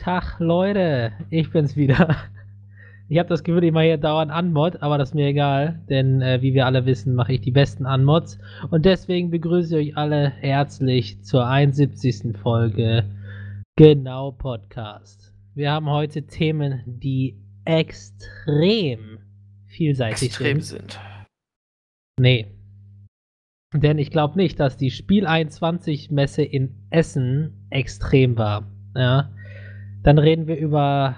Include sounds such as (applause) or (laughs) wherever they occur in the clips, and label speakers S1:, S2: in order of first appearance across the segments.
S1: Tag, Leute, ich bin's wieder. Ich habe das Gefühl, ich mache hier dauernd Anmod, aber das ist mir egal, denn äh, wie wir alle wissen, mache ich die besten Anmods. Und deswegen begrüße ich euch alle herzlich zur 71. Folge Genau Podcast. Wir haben heute Themen, die extrem vielseitig
S2: Extrem
S1: sind.
S2: sind.
S1: Nee. Denn ich glaube nicht, dass die Spiel 21 Messe in Essen extrem war. Ja. Dann reden wir über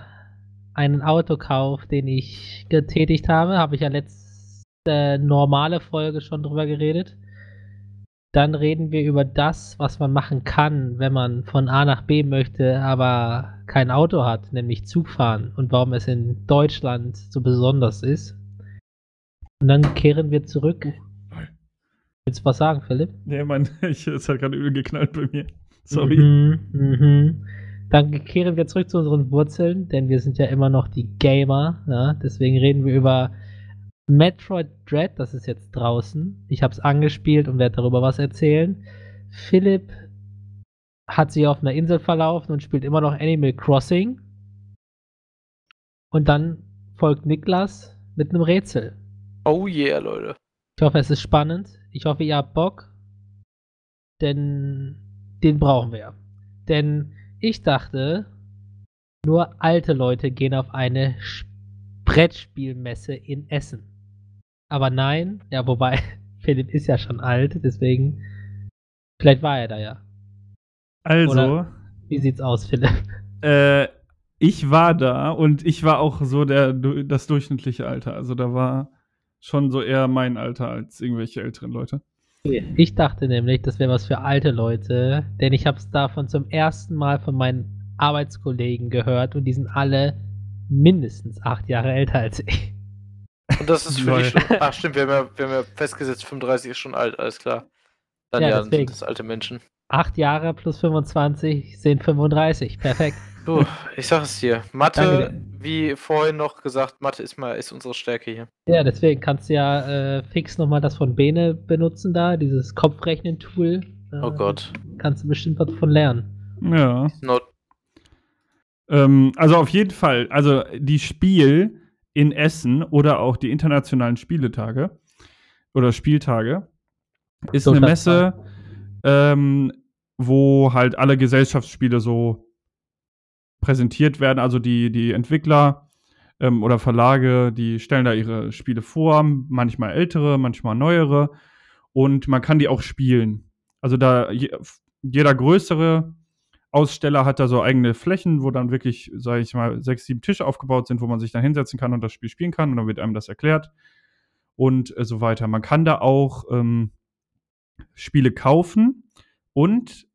S1: einen Autokauf, den ich getätigt habe. Habe ich ja letzte normale Folge schon drüber geredet. Dann reden wir über das, was man machen kann, wenn man von A nach B möchte, aber kein Auto hat, nämlich Zug fahren und warum es in Deutschland so besonders ist. Und dann kehren wir zurück. Willst du was sagen, Philipp?
S3: Nee, Mann, (laughs) ich, es hat gerade übel geknallt bei mir. Sorry.
S1: Mhm, mhm. Dann kehren wir zurück zu unseren Wurzeln, denn wir sind ja immer noch die Gamer. Ja? Deswegen reden wir über Metroid Dread, das ist jetzt draußen. Ich habe es angespielt und werde darüber was erzählen. Philipp hat sich auf einer Insel verlaufen und spielt immer noch Animal Crossing. Und dann folgt Niklas mit einem Rätsel.
S2: Oh yeah, Leute.
S1: Ich hoffe, es ist spannend. Ich hoffe, ihr habt Bock. Denn den brauchen wir. Denn ich dachte, nur alte Leute gehen auf eine Brettspielmesse in Essen. Aber nein, ja, wobei, (laughs) Philipp ist ja schon alt, deswegen. Vielleicht war er da ja.
S3: Also,
S1: Oder- Wie sieht's aus, Philipp?
S3: äh, ich war da und ich war auch so der, das durchschnittliche Alter. Also da war schon so eher mein Alter als irgendwelche älteren Leute.
S1: Ich dachte nämlich, das wäre was für alte Leute, denn ich habe es davon zum ersten Mal von meinen Arbeitskollegen gehört und die sind alle mindestens acht Jahre älter als ich.
S2: Und das ist für
S3: Lol.
S2: dich schon. Ach, stimmt, wir haben, ja, wir haben ja festgesetzt, 35 ist schon alt, alles klar. Dann
S1: Ja,
S2: ja,
S1: deswegen.
S2: sind das alte Menschen.
S1: Acht Jahre plus 25 sind 35. Perfekt.
S2: Du, ich sag es dir. Mathe,
S1: Danke
S2: wie vorhin noch gesagt, Mathe ist mal ist unsere Stärke hier.
S1: Ja, deswegen kannst du ja äh, fix nochmal das von Bene benutzen da, dieses Kopfrechnen-Tool. Äh,
S2: Oh Gott.
S1: Kannst du bestimmt was von lernen.
S3: Ja.
S2: Not
S3: Ähm, also auf jeden Fall, also die Spiel in Essen oder auch die internationalen Spieletage oder Spieltage ist
S1: So
S3: eine Messe, ähm, wo halt alle Gesellschaftsspiele so präsentiert werden. Also die, die Entwickler ähm, oder Verlage, die stellen da ihre Spiele vor, manchmal ältere, manchmal neuere. Und man kann die auch spielen. Also da je, jeder größere Aussteller hat da so eigene Flächen, wo dann wirklich, sage ich mal, sechs, sieben Tische aufgebaut sind, wo man sich dann hinsetzen kann und das Spiel spielen kann. Und dann wird einem das erklärt und äh, so weiter. Man kann da auch ähm, Spiele kaufen und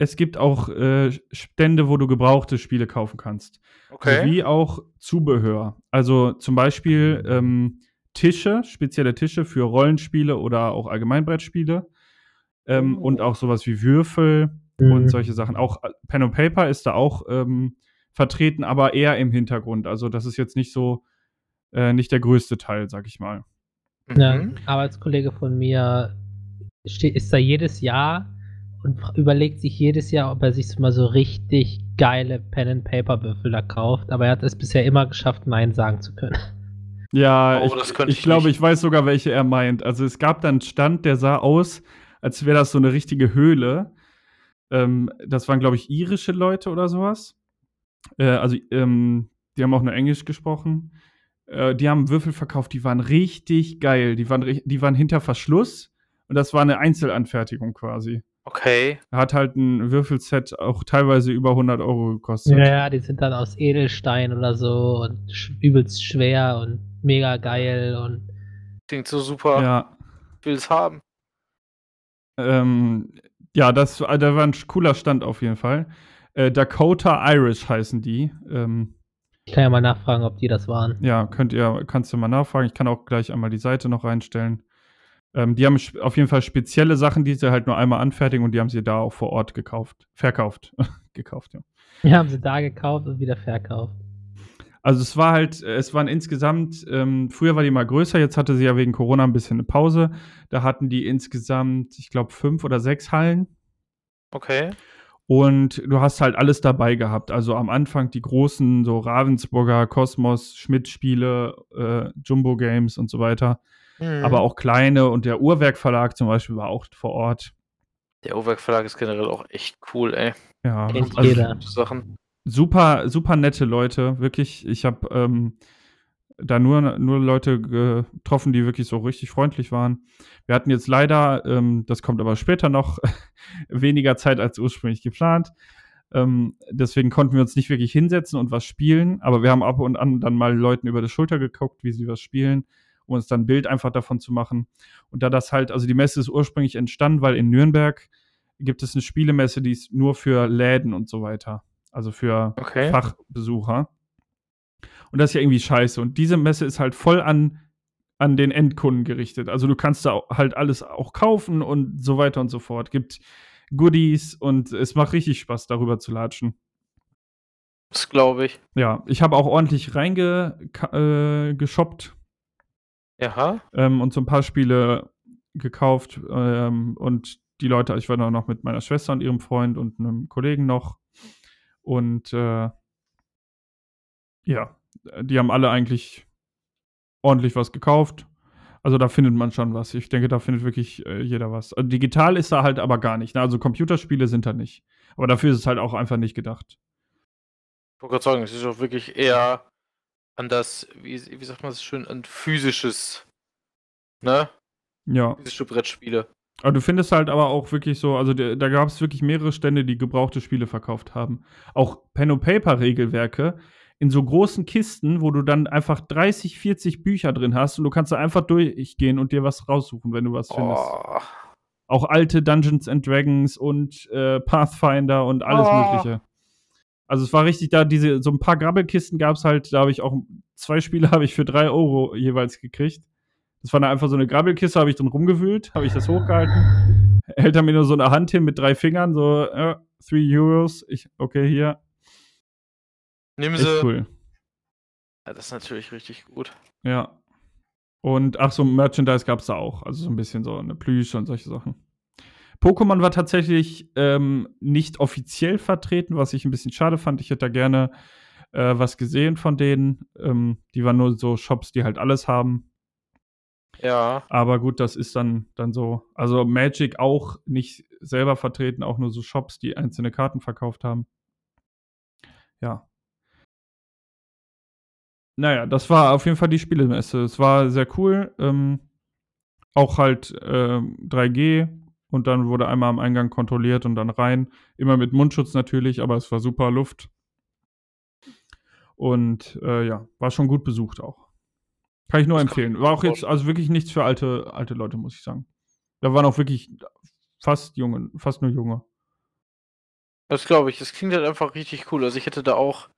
S3: es gibt auch äh, Stände, wo du gebrauchte Spiele kaufen kannst.
S2: okay.
S3: Sowie auch Zubehör. Also zum Beispiel ähm, Tische, spezielle Tische für Rollenspiele oder auch Allgemeinbrettspiele. Ähm,
S2: Oh.
S3: Und auch sowas wie Würfel
S1: Mhm.
S3: und solche Sachen. Auch äh, Pen and Paper ist da auch ähm, vertreten, aber eher im Hintergrund. Also das ist jetzt nicht so, äh, nicht der größte Teil, sag ich mal.
S1: Ja,
S2: Mhm.
S1: ein Arbeitskollege von mir ist da jedes Jahr und überlegt sich jedes Jahr, ob er sich so mal so richtig geile Pen-and-Paper-Würfel da kauft. Aber er hat es bisher immer geschafft, Nein sagen zu können.
S3: Ja,
S2: Oh,
S3: ich, ich
S2: ich
S3: glaube, ich weiß sogar, welche er meint. Also es gab dann einen Stand, der sah aus, als wäre das so eine richtige Höhle. Ähm, das waren, glaube ich, irische Leute oder sowas. Äh, also, ähm, die haben auch nur Englisch gesprochen. Äh, die haben Würfel verkauft, die waren richtig geil. Die waren, die waren hinter Verschluss und das war eine Einzelanfertigung quasi.
S2: Okay.
S3: Hat halt ein Würfelset auch teilweise über 100 Euro gekostet.
S1: Ja, ja, die sind dann aus Edelstein oder so und sch übelst schwer und mega geil und
S2: Klingt so super.
S3: ja.
S2: Ich will es haben.
S3: Ähm, ja, das, äh, da war ein cooler Stand auf jeden Fall. Äh, Dakota Irish heißen die. Ähm,
S1: ich kann ja mal nachfragen, ob die das waren.
S3: ja, könnt ihr, kannst du mal nachfragen. Ich kann auch gleich einmal die Seite noch reinstellen. Ähm, die haben auf jeden Fall spezielle Sachen, die sie halt nur einmal anfertigen und die haben sie da auch vor Ort gekauft. Verkauft. (laughs) gekauft, ja.
S1: Die haben sie da gekauft und wieder verkauft.
S3: Also es war halt, äh, es waren insgesamt, ähm, früher war die mal größer, jetzt hatte sie ja wegen Corona ein bisschen eine Pause. Da hatten die insgesamt, ich glaube, fünf oder sechs Hallen.
S2: Okay.
S3: Und du hast halt alles dabei gehabt. Also am Anfang die großen, so Ravensburger, Kosmos, Schmidt-Spiele, äh, Jumbo Games und so weiter.
S2: Mhm.
S3: Aber auch kleine und der Uhrwerk Verlag zum Beispiel war auch vor Ort.
S2: Der Uhrwerk Verlag ist generell auch echt cool, ey.
S3: Ja, also
S1: jeder.
S2: Sachen.
S3: super, super nette Leute, wirklich. Ich habe ähm, da nur, nur Leute getroffen, die wirklich so richtig freundlich waren. Wir hatten jetzt leider, ähm, das kommt aber später noch, (laughs) weniger Zeit als ursprünglich geplant. Ähm, deswegen konnten wir uns nicht wirklich hinsetzen und was spielen, aber wir haben ab und an dann mal Leuten über die Schulter geguckt, wie sie was spielen, um uns dann ein Bild einfach davon zu machen. Und da das halt, also die Messe ist ursprünglich entstanden, weil in Nürnberg gibt es eine Spielemesse, die ist nur für Läden und so weiter. Also für
S2: Okay.
S3: Fachbesucher. Und das ist ja irgendwie scheiße. Und diese Messe ist halt voll an, an den Endkunden gerichtet. Also du kannst da halt alles auch kaufen und so weiter und so fort. Gibt Goodies und es macht richtig Spaß, darüber zu latschen.
S2: Das glaube ich.
S3: Ja, ich habe auch ordentlich reingeshoppt äh,
S2: Ja.
S3: ähm, und so ein paar Spiele gekauft. Ähm, und die Leute, ich war da noch mit meiner Schwester und ihrem Freund und einem Kollegen noch. Und äh, ja, die haben alle eigentlich ordentlich was gekauft. Also da findet man schon was. Ich denke, da findet wirklich äh, jeder was. Also, digital ist da halt aber gar nicht. Ne? Also Computerspiele sind da nicht. Aber dafür ist es halt auch einfach nicht gedacht.
S2: Ich wollte gerade sagen, es ist auch wirklich eher an das, wie, wie sagt man das schön, an physisches, ne?
S3: Ja.
S2: Physische Brettspiele.
S3: Aber du findest halt aber auch wirklich so, also da, da gab es wirklich mehrere Stände, die gebrauchte Spiele verkauft haben. Auch Pen-and-Paper-Regelwerke in so großen Kisten, wo du dann einfach 30, 40 Bücher drin hast und du kannst da einfach durchgehen und dir was raussuchen, wenn du was findest.
S2: Oh.
S3: Auch alte Dungeons and Dragons und äh, Pathfinder und alles
S2: Oh.
S3: Mögliche. Also es war richtig da, diese, so ein paar Grabbelkisten gab es halt, da habe ich auch zwei Spiele (laughs) habe ich für drei Euro jeweils gekriegt. Das war dann einfach so eine Grabbelkiste, habe ich drin rumgewühlt, habe ich das hochgehalten. (laughs) Hält er mir nur so eine Hand hin mit drei Fingern, so, äh, three Euros. Ich, okay, hier.
S2: Nehmen
S3: Echt
S2: sie.
S3: cool.
S2: Ja, das ist natürlich richtig gut.
S3: Ja. Und ach so, Merchandise gab es da auch. Also so ein bisschen so eine Plüsch und solche Sachen. Pokémon war tatsächlich ähm, nicht offiziell vertreten, was ich ein bisschen schade fand. Ich hätte da gerne äh, was gesehen von denen. Ähm, die waren nur so Shops, die halt alles haben.
S2: Ja.
S3: Aber gut, das ist dann, dann so. Also Magic auch nicht selber vertreten, auch nur so Shops, die einzelne Karten verkauft haben. Ja. Naja, das war auf jeden Fall die Spielemesse. Es war sehr cool. Ähm, auch halt ähm, 3G und dann wurde einmal am Eingang kontrolliert und dann rein. Immer mit Mundschutz natürlich, aber es war super Luft. Und äh, ja, war schon gut besucht auch. Kann ich nur
S2: Das
S3: empfehlen. War auch jetzt also wirklich nichts für alte, alte Leute, muss ich sagen. Da waren auch wirklich fast junge, fast nur junge.
S2: Das glaube ich. Das klingt halt einfach richtig cool. Also ich hätte da auch,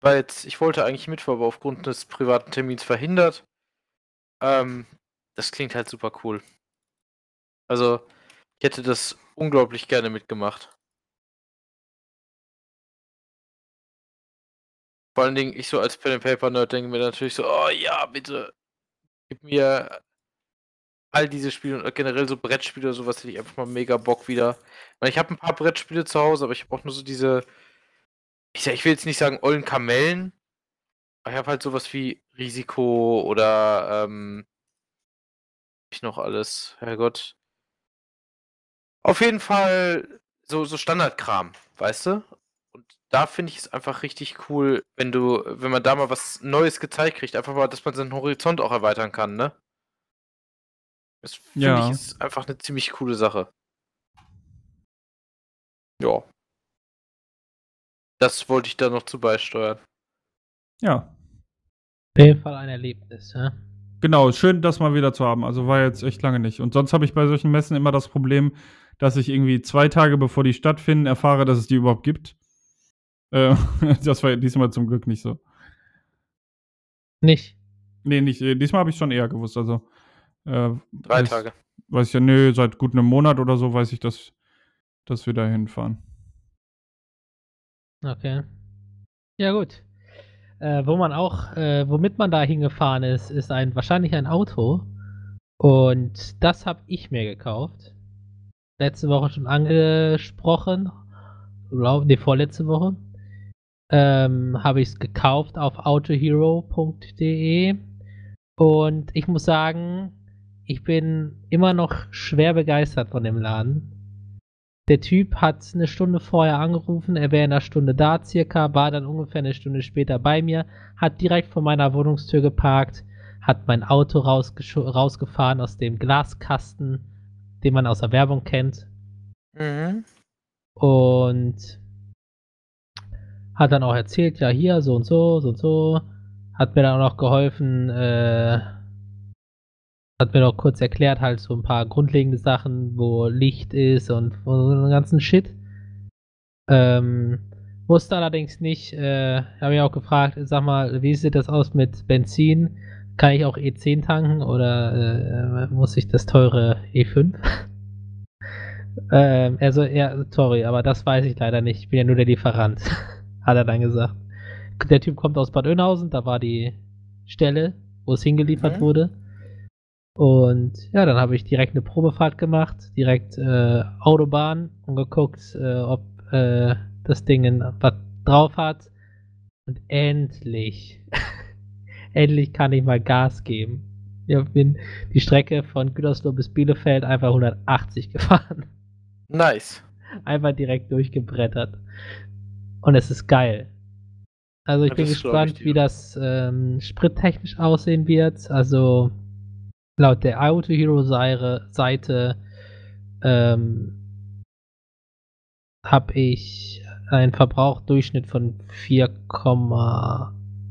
S2: weil jetzt, ich wollte eigentlich mitfahren, aber aufgrund des privaten Termins verhindert. Ähm, das klingt halt super cool. Also, ich hätte das unglaublich gerne mitgemacht. Vor allen Dingen, ich so als Pen and Paper Nerd denke mir natürlich so, oh ja, bitte, gib mir all diese Spiele und generell so Brettspiele oder sowas, hätte ich einfach mal mega Bock wieder. Ich habe ein paar Brettspiele zu Hause, aber ich habe auch nur so diese, ich, sag- ich will jetzt nicht sagen ollen Kamellen, aber ich habe halt sowas wie Risiko oder, ähm, ich noch alles, Herrgott. Auf jeden Fall so, so Standardkram, weißt du? Und da finde ich es einfach richtig cool, wenn du, wenn man da mal was Neues gezeigt kriegt, einfach mal, dass man seinen Horizont auch erweitern kann, ne? Das finde
S3: Ja.
S2: ich ist einfach eine ziemlich coole Sache. Ja. Das wollte ich da noch zu beisteuern.
S3: Ja,
S1: Auf jeden Fall ein Erlebnis, ja.
S3: Genau, schön, das mal wieder zu haben. Also war jetzt echt lange nicht. Und sonst habe ich bei solchen Messen immer das Problem, dass ich irgendwie zwei Tage bevor die stattfinden, erfahre, dass es die überhaupt gibt. Äh, (laughs) das war diesmal zum Glück nicht so.
S1: Nicht.
S3: Nee, nicht. äh, Diesmal habe ich schon eher gewusst. Also äh,
S2: Drei
S3: weiß,
S2: Tage.
S3: Weiß ich ja, nö, seit gut einem Monat oder so weiß ich, dass, dass wir da hinfahren.
S1: Okay. Ja, gut. Äh, wo man auch, äh, womit man da hingefahren ist, ist ein wahrscheinlich ein Auto. Und das habe ich mir gekauft. Letzte Woche schon angesprochen. glaub, nee, vorletzte Woche, ähm, habe ich es gekauft auf autohero.de und ich muss sagen, ich bin immer noch schwer begeistert von dem Laden. Der Typ hat eine Stunde vorher angerufen, er wäre in einer Stunde da circa, war dann ungefähr eine Stunde später bei mir, hat direkt vor meiner Wohnungstür geparkt, hat mein Auto rausgefahren aus dem Glaskasten, den man aus der Werbung kennt.
S2: Mhm.
S1: Und hat dann auch erzählt, ja hier, so und so, so und so. Hat mir dann auch noch geholfen, äh, hat mir noch kurz erklärt, halt so ein paar grundlegende Sachen, wo Licht ist und so einen ganzen Shit. Ähm, wusste allerdings nicht, äh, habe ich auch gefragt, sag mal, wie sieht das aus mit Benzin? Kann ich auch E10 tanken oder äh, muss ich das teure E5? (laughs) ähm, also, ja, sorry, aber das weiß ich leider nicht. Ich bin ja nur der Lieferant, (laughs) hat er dann gesagt. Der Typ kommt aus Bad Oeynhausen, da war die Stelle, wo es hingeliefert mhm. wurde. Und ja, dann habe ich direkt eine Probefahrt gemacht, direkt äh, Autobahn und geguckt, äh, ob äh, das Ding was drauf hat. Und endlich, endlich kann ich mal Gas geben. Ich bin die Strecke von Gütersloh bis Bielefeld einfach 180 (laughs) gefahren.
S2: Nice.
S1: Einfach direkt durchgebrettert. Und es ist geil. Also ich ja, bin gespannt, ich wie das ähm, sprittechnisch aussehen wird. Also laut der Auto Hero Seite ähm, habe ich einen Verbrauchdurchschnitt von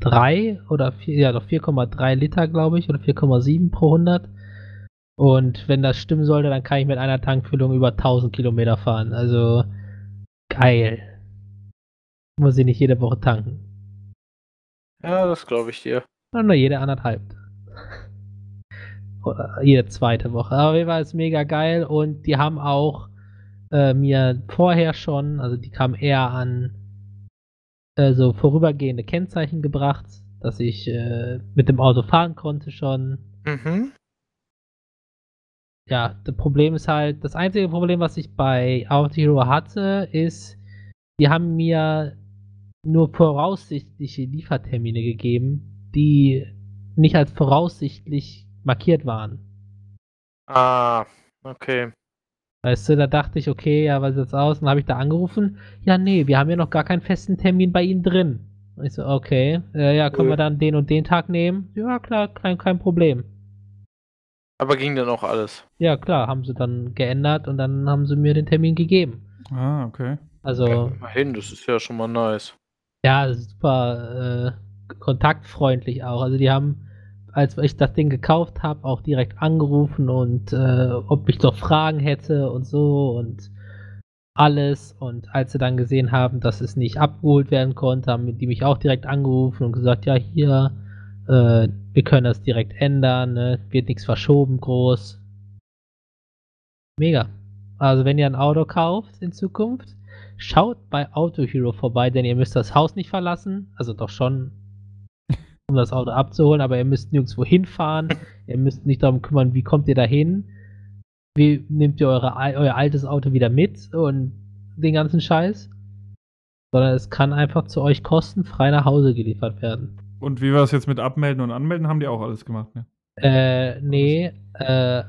S1: 4,3 oder 4, ja doch 4,3 Liter, glaube ich, oder 4,7 pro 100. Und wenn das stimmen sollte, dann kann ich mit einer Tankfüllung über 1000 Kilometer fahren. Also geil. Muss ich nicht jede Woche tanken.
S2: Ja, das glaube ich dir.
S1: Nur jede anderthalb jede zweite Woche. Aber jeden Fall ist mega geil und die haben auch äh, mir vorher schon, also die kamen eher an äh, so vorübergehende Kennzeichen gebracht, dass ich äh, mit dem Auto fahren konnte schon.
S2: Mhm.
S1: Ja, das Problem ist halt, das einzige Problem, was ich bei Auto Hero hatte, ist, die haben mir nur voraussichtliche Liefertermine gegeben, die nicht als voraussichtlich markiert waren.
S2: Ah, okay.
S1: Weißt du, da dachte ich, okay, ja, was ist jetzt aus? Und dann habe ich da angerufen. Ja, nee, wir haben ja noch gar keinen festen Termin bei Ihnen drin. Und ich so, okay, äh, ja, können cool. wir dann den und den Tag nehmen? Ja, klar, kein, kein Problem.
S2: Aber ging dann auch alles?
S1: Ja, klar, haben sie dann geändert und dann haben sie mir den Termin gegeben.
S3: Ah, okay.
S1: Also. Ja,
S2: immerhin, das ist ja schon mal nice.
S1: Ja, super äh, kontaktfreundlich auch. Also die haben als ich das Ding gekauft habe, auch direkt angerufen und äh, ob ich doch Fragen hätte und so und alles. Und als sie dann gesehen haben, dass es nicht abgeholt werden konnte, haben die mich auch direkt angerufen und gesagt, ja, hier, äh, wir können das direkt ändern, ne? wird nichts verschoben groß. Mega. Also wenn ihr ein Auto kauft in Zukunft, schaut bei Auto Hero vorbei, denn ihr müsst das Haus nicht verlassen. Also doch schon um das Auto abzuholen, aber ihr müsst nirgendwo hinfahren. (laughs) ihr müsst nicht darum kümmern, wie kommt ihr da hin. Wie nehmt ihr eure, euer altes Auto wieder mit und den ganzen Scheiß. Sondern es kann einfach zu euch kostenfrei nach Hause geliefert werden.
S3: Und wie war es jetzt mit Abmelden und Anmelden? Haben die auch alles gemacht, ne?
S1: Äh, nee, äh,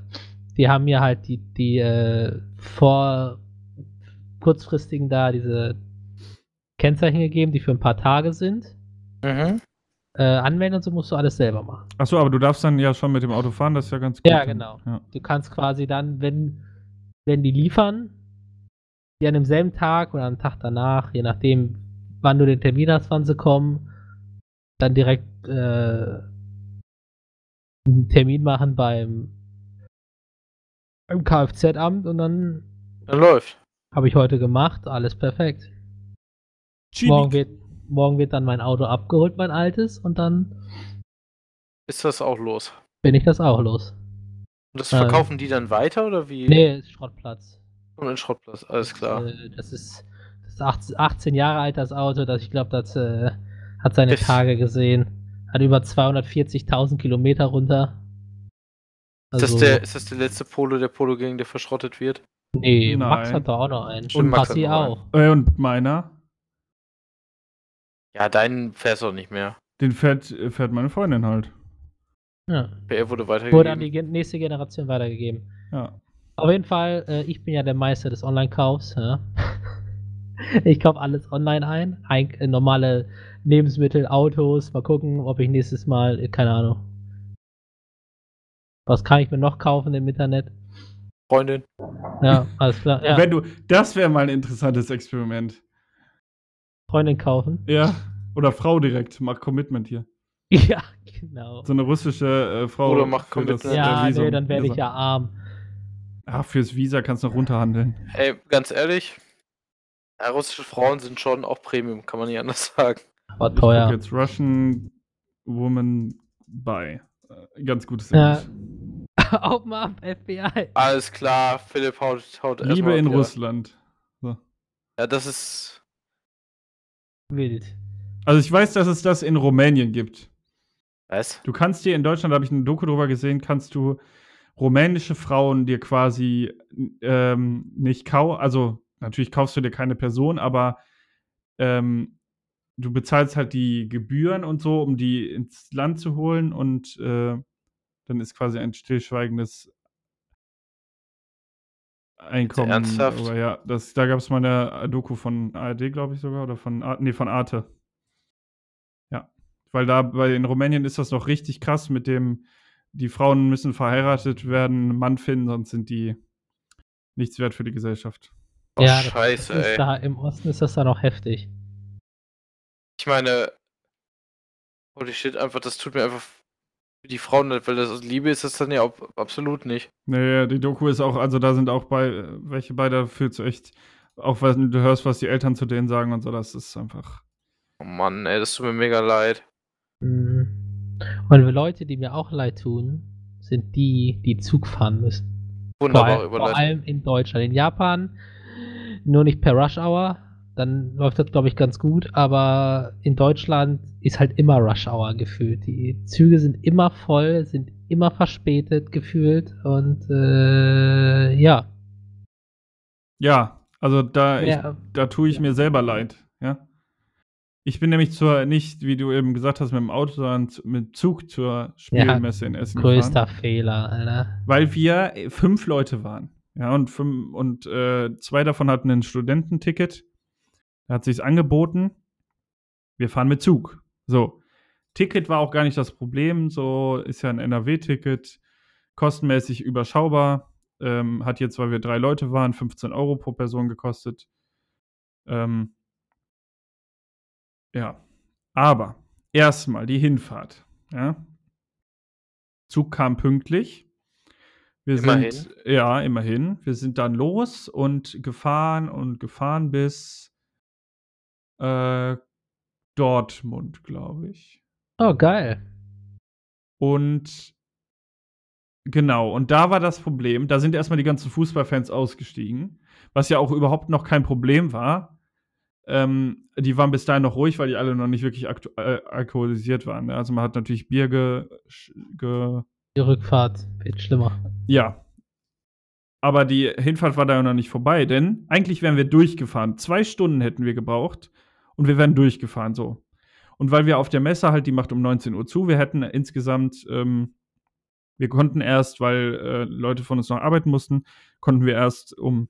S1: die haben mir halt die, die, äh, vor kurzfristigen da diese Kennzeichen gegeben, die für ein paar Tage sind.
S2: Mhm
S1: äh, anmelden und so musst du alles selber machen.
S3: Achso, aber du darfst dann ja schon mit dem Auto fahren, das ist ja ganz gut.
S1: Ja, genau. Ja. Du kannst quasi dann, wenn, wenn die liefern, die an demselben Tag oder am Tag danach, je nachdem, wann du den Termin hast, wann sie kommen, dann direkt äh, einen Termin machen beim, beim Kfz-Amt und dann,
S2: dann läuft.
S1: Habe ich heute gemacht, alles perfekt. Morgen wird, morgen wird dann mein Auto abgeholt, mein altes, und dann.
S2: Ist das auch los?
S1: Bin ich das auch los.
S2: Und das verkaufen ähm, die dann weiter oder wie?
S1: Nee, ist Schrottplatz.
S2: Und ein Schrottplatz, alles klar.
S1: Das, äh, das ist, das ist 18 Jahre alt, das Auto. Das, ich glaube, das äh, hat seine ist, Tage gesehen. Hat über 240.000 Kilometer runter.
S2: Also, ist, das also der, ist das der letzte Polo der Polo-Gang, der verschrottet wird?
S1: Nee, Max
S3: Nein.
S1: hat da auch noch einen.
S2: Stimmt,
S1: Und
S2: Max
S1: Passi auch.
S3: Äh, und meiner,
S2: Ja, deinen fährst du auch nicht mehr.
S3: den fährt, fährt meine Freundin halt.
S1: Ja.
S2: Er wurde
S1: Wurde an die
S2: weitergegeben.
S1: nächste Generation weitergegeben.
S3: Ja.
S1: Auf jeden Fall, äh, ich bin ja der Meister des Online-Kaufs. Ja? (laughs) ich kaufe alles online ein. ein äh, normale Lebensmittel, Autos. Mal gucken, ob ich nächstes Mal, äh, keine Ahnung. Was kann ich mir noch kaufen im Internet?
S2: Freundin.
S1: Ja, alles klar. Ja,
S3: Wenn du, das wäre mal ein interessantes Experiment.
S1: Freundin kaufen.
S3: Ja. Oder Frau direkt, mach Commitment hier. (laughs)
S1: Ja, genau.
S3: So eine russische äh, Frau.
S2: Oder mach Commitment.
S1: Ja,
S3: äh, Visum.
S1: nee, dann werde ich ja arm.
S3: Ach, fürs Visa kannst du noch runterhandeln.
S2: Ey, ganz ehrlich, ja, russische Frauen sind schon auch Premium, kann man nicht anders sagen.
S1: Aber
S3: Ich guck
S1: teuer.
S3: jetzt Russian Woman Buy. Äh, Ganz gutes
S1: Ja.
S3: Englisch.
S1: Open up, FBI.
S2: Alles klar, Philipp haut, haut
S3: Liebe
S2: erstmal
S3: in
S2: wieder-
S3: Russland.
S2: Ja, das ist.
S1: Wild.
S3: Also ich weiß, dass es das in Rumänien gibt.
S2: Was?
S3: Du kannst dir in Deutschland, da habe ich eine Doku drüber gesehen, kannst du rumänische Frauen dir quasi ähm, nicht kaufen. Also natürlich kaufst du dir keine Person, aber ähm, du bezahlst halt die Gebühren und so, um die ins Land zu holen und äh, dann ist quasi ein stillschweigendes Einkommen.
S2: ernsthaft?
S3: Aber ja, das, da gab es mal eine Doku von ARD, glaube ich sogar, oder von, nee, von Arte. Ja, weil da bei in Rumänien ist das noch richtig krass mit dem, die Frauen müssen verheiratet werden, einen Mann finden, sonst sind die nichts wert für die Gesellschaft.
S2: Oh,
S1: ja,
S2: scheiße,
S1: das ist
S2: ey.
S1: da im Osten ist das da noch heftig.
S2: Ich meine. Holy shit, einfach, das tut mir einfach die Frauen nicht, weil das aus Liebe ist das dann ja absolut nicht.
S3: Naja, die Doku ist auch, also da sind auch bei, äh, welche bei, da fühlst du echt, auch wenn du hörst, was die Eltern zu denen sagen und so, das ist einfach.
S2: Oh Mann, ey, das tut mir mega leid.
S1: Mhm. Und Leute, die mir auch leid tun, sind die, die Zug fahren müssen. Vor,
S2: Wunderbar
S1: allem, vor
S2: überleitet.
S1: allem in Deutschland. In Japan nur nicht per Rush Hour. Dann läuft das, glaube ich, ganz gut. Aber in Deutschland ist halt immer Rush Hour gefühlt. Die Züge sind immer voll, sind immer verspätet gefühlt. Und äh, ja.
S3: Ja, also da, ich,
S1: ja.
S3: da tue ich mir selber leid, ja. Ich bin nämlich zur, nicht, wie du eben gesagt hast, mit dem Auto, sondern mit Zug zur Spielmesse in Essen
S1: Größter
S3: gefahren.
S1: Fehler, Alter.
S3: Weil wir äh, fünf Leute waren. Ja, und, fünf, und äh, zwei davon hatten ein Studententicket. Da hat sich's angeboten. Wir fahren mit Zug. So. Ticket war auch gar nicht das Problem. So ist ja ein NRW-Ticket. Kostenmäßig überschaubar. Ähm, hat jetzt, weil wir drei Leute waren, 15 Euro pro Person gekostet. Ähm, ja. Aber erstmal die Hinfahrt. Ja. Zug kam pünktlich. Wir
S2: Immerhin.
S3: sind, ja, immerhin. Wir sind dann los und gefahren und gefahren bis äh, Dortmund, glaube ich.
S1: Oh, geil.
S3: Und genau, und da war das Problem, da sind erstmal die ganzen Fußballfans ausgestiegen, was ja auch überhaupt noch kein Problem war. Ähm, die waren bis dahin noch ruhig, weil die alle noch nicht wirklich äh, alkoholisiert waren. ne? Also man hat natürlich Bier ge, ge
S1: Die Rückfahrt wird schlimmer.
S3: ja. Aber die Hinfahrt war da ja noch nicht vorbei, denn eigentlich wären wir durchgefahren. Zwei Stunden hätten wir gebraucht und wir wären durchgefahren so. Und weil wir auf der Messe halt, die macht um 19 Uhr zu, wir hätten insgesamt, ähm, wir konnten erst, weil äh, Leute von uns noch arbeiten mussten, konnten wir erst um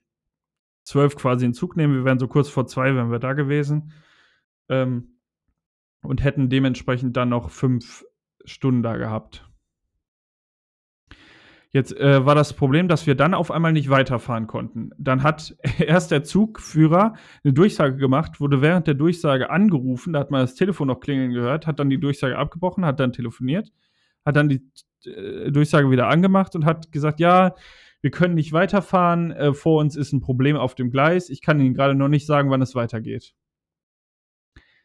S3: 12 quasi einen Zug nehmen. Wir wären so kurz vor zwei, wären wir da gewesen. Ähm, und hätten dementsprechend dann noch fünf Stunden da gehabt. Jetzt äh, war das Problem, dass wir dann auf einmal nicht weiterfahren konnten. Dann hat (laughs) erst der Zugführer eine Durchsage gemacht, wurde während der Durchsage angerufen, da hat man das Telefon noch klingeln gehört, hat dann die Durchsage abgebrochen, hat dann telefoniert, hat dann die äh, Durchsage wieder angemacht und hat gesagt, ja, wir können nicht weiterfahren, äh, vor uns ist ein Problem auf dem Gleis, ich kann Ihnen gerade noch nicht sagen, wann es weitergeht.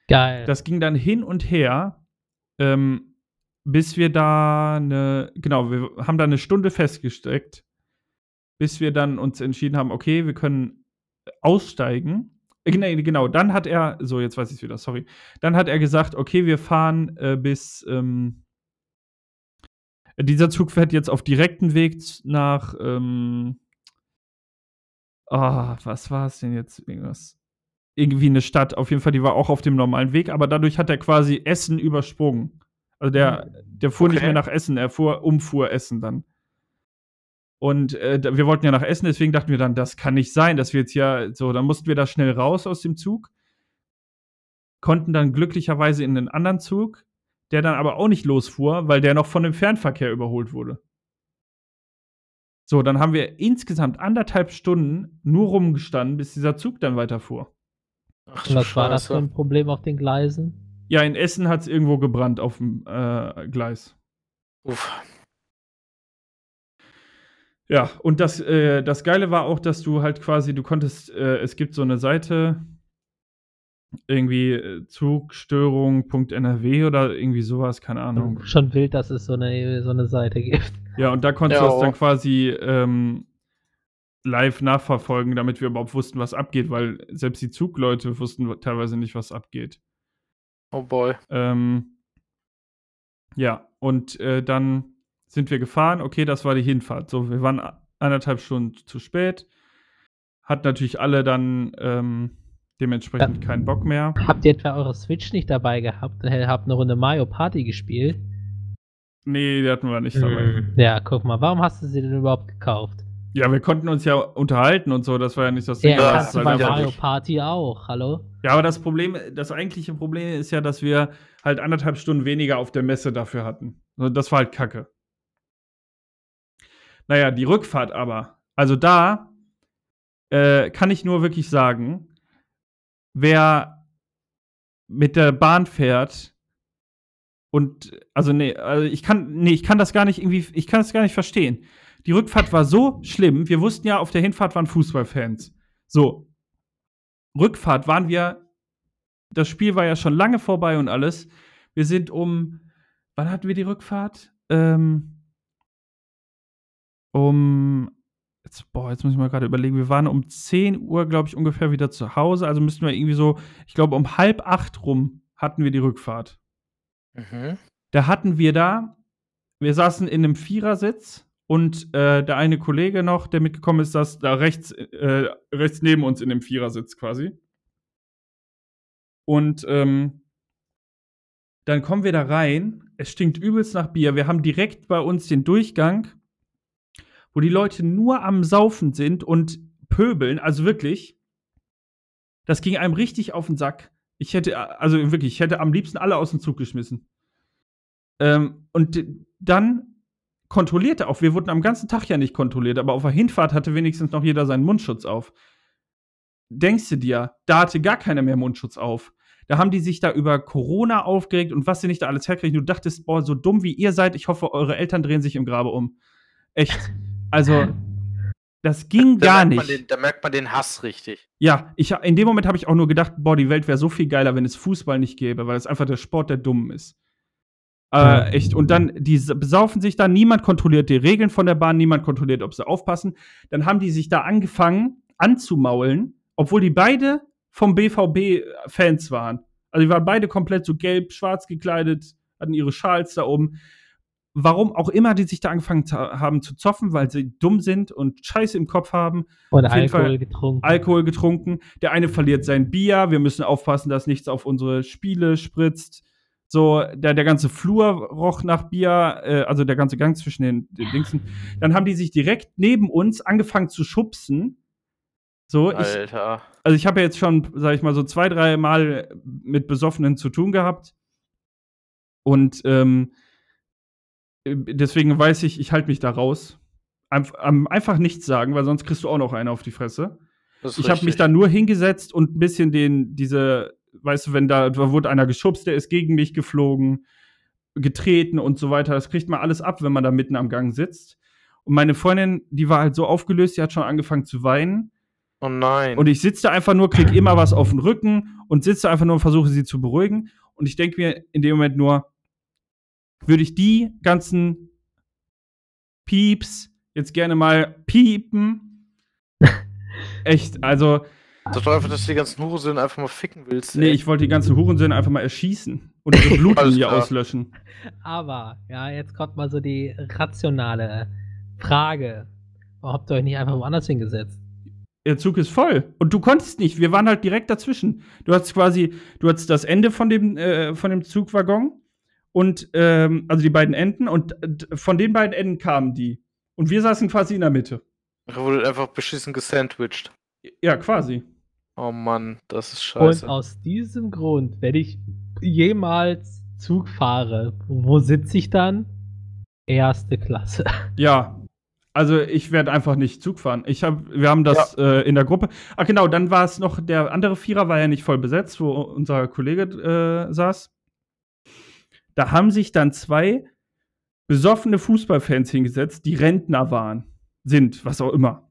S1: Geil.
S3: Das ging dann hin und her, ähm, bis wir da eine, genau, wir haben da eine Stunde festgesteckt, bis wir dann uns entschieden haben, okay, wir können aussteigen. Äh, genau, dann hat er, so jetzt weiß ich es wieder, sorry. Dann hat er gesagt, okay, wir fahren äh, bis, ähm, dieser Zug fährt jetzt auf direkten Weg nach, ähm, Oh, was war es denn jetzt? Irgendwas. Irgendwie eine Stadt, auf jeden Fall, die war auch auf dem normalen Weg, aber dadurch hat er quasi Essen übersprungen. Also der, der fuhr nicht
S2: Okay.
S3: mehr nach Essen, er fuhr, umfuhr Essen dann. Und äh, wir wollten ja nach Essen, deswegen dachten wir dann, das kann nicht sein, dass wir jetzt ja so, dann mussten wir da schnell raus aus dem Zug, konnten dann glücklicherweise in einen anderen Zug, der dann aber auch nicht losfuhr, weil der noch von dem Fernverkehr überholt wurde. So, dann haben wir insgesamt anderthalb Stunden nur rumgestanden, bis dieser Zug dann weiterfuhr.
S2: Ach,
S1: was war das für
S2: Scheiße.
S1: ein Problem auf den Gleisen?
S3: Ja, in Essen hat es irgendwo gebrannt auf dem äh, Gleis.
S2: Uff.
S3: Ja, und das, äh, das Geile war auch, dass du halt quasi, du konntest, äh, es gibt so eine Seite, irgendwie äh, Zugstörung.nrw oder irgendwie sowas, keine Ahnung.
S1: Schon wild, dass es so eine, so eine Seite gibt.
S3: Ja, und da konntest
S2: Ja,
S3: du das dann
S2: auch.
S3: quasi ähm, live nachverfolgen, damit wir überhaupt wussten, was abgeht, weil selbst die Zugleute wussten teilweise nicht, was abgeht.
S2: Oh boy.
S3: Ähm, ja, und äh, dann sind wir gefahren. Okay, das war die Hinfahrt. So, wir waren anderthalb Stunden zu spät. Hat natürlich alle dann ähm, dementsprechend
S1: Ja.
S3: keinen Bock mehr.
S1: Habt ihr etwa eure Switch nicht dabei gehabt habt eine Runde Mario Party gespielt?
S3: Nee, die hatten wir nicht dabei.
S1: Ja, guck mal, warum hast du sie denn überhaupt gekauft?
S3: Ja, wir konnten uns ja unterhalten und so. Das war ja nicht das Ding.
S1: Ja, du bei
S3: einfach-
S1: Mario Party auch, hallo?
S3: Ja, aber das Problem, das eigentliche Problem ist ja, dass wir halt anderthalb Stunden weniger auf der Messe dafür hatten. Das war halt Kacke. Naja, die Rückfahrt aber. Also da äh, kann ich nur wirklich sagen, wer mit der Bahn fährt und also nee, also ich kann nee, ich kann das gar nicht irgendwie ich kann das gar nicht verstehen. Die Rückfahrt war so schlimm. Wir wussten ja, auf der Hinfahrt waren Fußballfans. So. Rückfahrt waren wir das Spiel war ja schon lange vorbei und alles. Wir sind um wann hatten wir die Rückfahrt? Ähm um jetzt, boah, jetzt muss ich mal gerade überlegen, wir waren um 10 Uhr, glaube ich, ungefähr wieder zu Hause. Also müssten wir irgendwie so, ich glaube, um halb acht rum hatten wir die Rückfahrt.
S2: Mhm.
S3: Da hatten wir da, wir saßen in einem Vierersitz und äh, der eine Kollege noch, der mitgekommen ist, saß da rechts, äh, rechts neben uns in dem Vierersitz quasi. Und ähm, dann kommen wir da rein. Es stinkt übelst nach Bier. Wir haben direkt bei uns den Durchgang, wo die Leute nur am Saufen sind und pöbeln. Also wirklich, das ging einem richtig auf den Sack. Ich hätte, also wirklich, ich hätte am liebsten alle aus dem Zug geschmissen. Ähm, und dann kontrollierte auch, wir wurden am ganzen Tag ja nicht kontrolliert, aber auf der Hinfahrt hatte wenigstens noch jeder seinen Mundschutz auf. Denkst du dir, da hatte gar keiner mehr Mundschutz auf. Da haben die sich da über Corona aufgeregt und was sie nicht da alles herkriegen. Du dachtest, boah, so dumm wie ihr seid, ich hoffe, eure Eltern drehen sich im Grabe um. Echt. Also, das ging
S2: Da
S3: gar nicht.
S2: Den, da merkt man den Hass richtig.
S3: Ja, ich, in dem Moment habe ich auch nur gedacht, boah, die Welt wäre so viel geiler, wenn es Fußball nicht gäbe, weil es einfach der Sport der Dummen ist. Äh, echt. Und dann, die besaufen sich da, niemand kontrolliert die Regeln von der Bahn, niemand kontrolliert, ob sie aufpassen. Dann haben die sich da angefangen anzumaulen, obwohl die beide vom BVB Fans waren. Also die waren beide komplett so gelb, schwarz gekleidet, hatten ihre Schals da oben. Warum auch immer die sich da angefangen haben zu zoffen, weil sie dumm sind und Scheiße im Kopf haben. Jeden
S1: Alkohol
S3: Fall
S1: getrunken.
S3: Alkohol getrunken. Der eine verliert sein Bier. Wir müssen aufpassen, dass nichts auf unsere Spiele spritzt. So, der, der ganze Flur roch nach Bier, äh, also der ganze Gang zwischen den, den Dingsen. Dann haben die sich direkt neben uns angefangen zu schubsen. So, ich,
S2: Alter.
S3: also ich habe ja jetzt schon, sag ich mal, so zwei, drei Mal mit Besoffenen zu tun gehabt. Und ähm, deswegen weiß ich, ich halte mich da raus. Einf einfach nichts sagen, weil sonst kriegst du auch noch einen auf die Fresse. Ich habe mich da nur hingesetzt und ein bisschen den, diese, weißt du, wenn da, da wurde einer geschubst, der ist gegen mich geflogen, getreten und so weiter. Das kriegt man alles ab, wenn man da mitten am Gang sitzt. Und meine Freundin, die war halt so aufgelöst, die hat schon angefangen zu weinen.
S2: Oh nein.
S3: Und ich sitze da einfach nur, krieg immer was auf den Rücken und sitze einfach nur und versuche sie zu beruhigen. Und ich denke mir in dem Moment nur, würde ich die ganzen Pieps jetzt gerne mal piepen. (laughs) Echt, also,
S2: Sag doch einfach, dass du die ganzen Hurensöhne einfach mal ficken willst.
S3: nee,
S2: ey.
S3: ich wollte die ganzen Hurensöhne einfach mal erschießen und ihre (laughs) Blutlinie auslöschen.
S1: Aber, ja, jetzt kommt mal so die rationale Frage. Warum habt ihr euch nicht einfach woanders hingesetzt?
S3: der Zug ist voll. Und du konntest nicht. Wir waren halt direkt dazwischen. Du hattest quasi, du hattest das Ende von dem, äh, von dem Zugwaggon und, ähm, also die beiden Enden und äh, von den beiden Enden kamen die. Und wir saßen quasi in der Mitte.
S2: Da wurde einfach beschissen gesandwiched.
S3: Ja, quasi.
S2: Oh Mann, das ist
S1: Und
S2: scheiße.
S1: aus diesem Grund, wenn ich jemals Zug fahre, wo sitze ich dann? Erste Klasse. (laughs)
S3: Ja. Also ich werde einfach nicht Zug fahren. Ich hab, wir haben das äh, in der Gruppe. Ah, genau, dann war es noch, der andere Vierer war ja nicht voll besetzt, wo unser Kollege äh, saß. Da haben sich dann zwei besoffene Fußballfans hingesetzt, die Rentner waren, sind, was auch immer.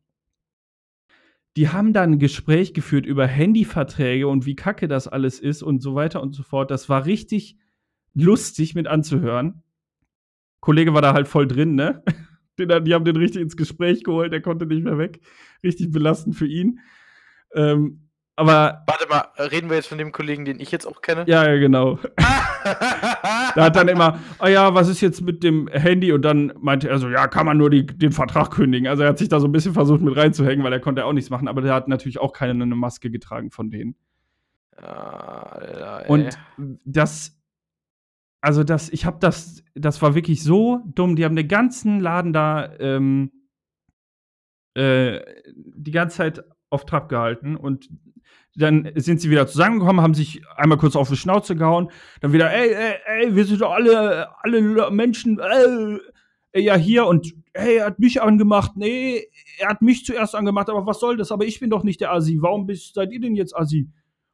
S3: Die haben dann ein Gespräch geführt über Handyverträge und wie kacke das alles ist und so weiter und so fort. Das war richtig lustig mit anzuhören. Kollege war da halt voll drin, ne? (laughs) Den, die haben den richtig ins Gespräch geholt, der konnte nicht mehr weg. Richtig belastend für ihn. Ähm, aber
S2: Warte mal, reden wir jetzt von dem Kollegen, den ich jetzt auch kenne?
S3: ja, ja, genau. (laughs) Da hat dann immer, oh ja, was ist jetzt mit dem Handy? Und dann meinte er so, ja, kann man nur die, den Vertrag kündigen. Also er hat sich da so ein bisschen versucht mit reinzuhängen, weil er konnte auch nichts machen, aber der hat natürlich auch keine eine Maske getragen von denen.
S2: Alter, ey.
S3: Und das, also das, ich habe das, das war wirklich so dumm. Die haben den ganzen Laden da ähm, äh, die ganze Zeit auf Trab gehalten und dann sind sie wieder zusammengekommen, haben sich einmal kurz auf die Schnauze gehauen, dann wieder, ey, ey, ey, wir sind doch alle, alle Menschen, äh, ja, hier und hey, er hat mich angemacht, nee, er hat mich zuerst angemacht, aber was soll das? Aber ich bin doch nicht der Assi, warum bist, seid ihr denn jetzt Assi?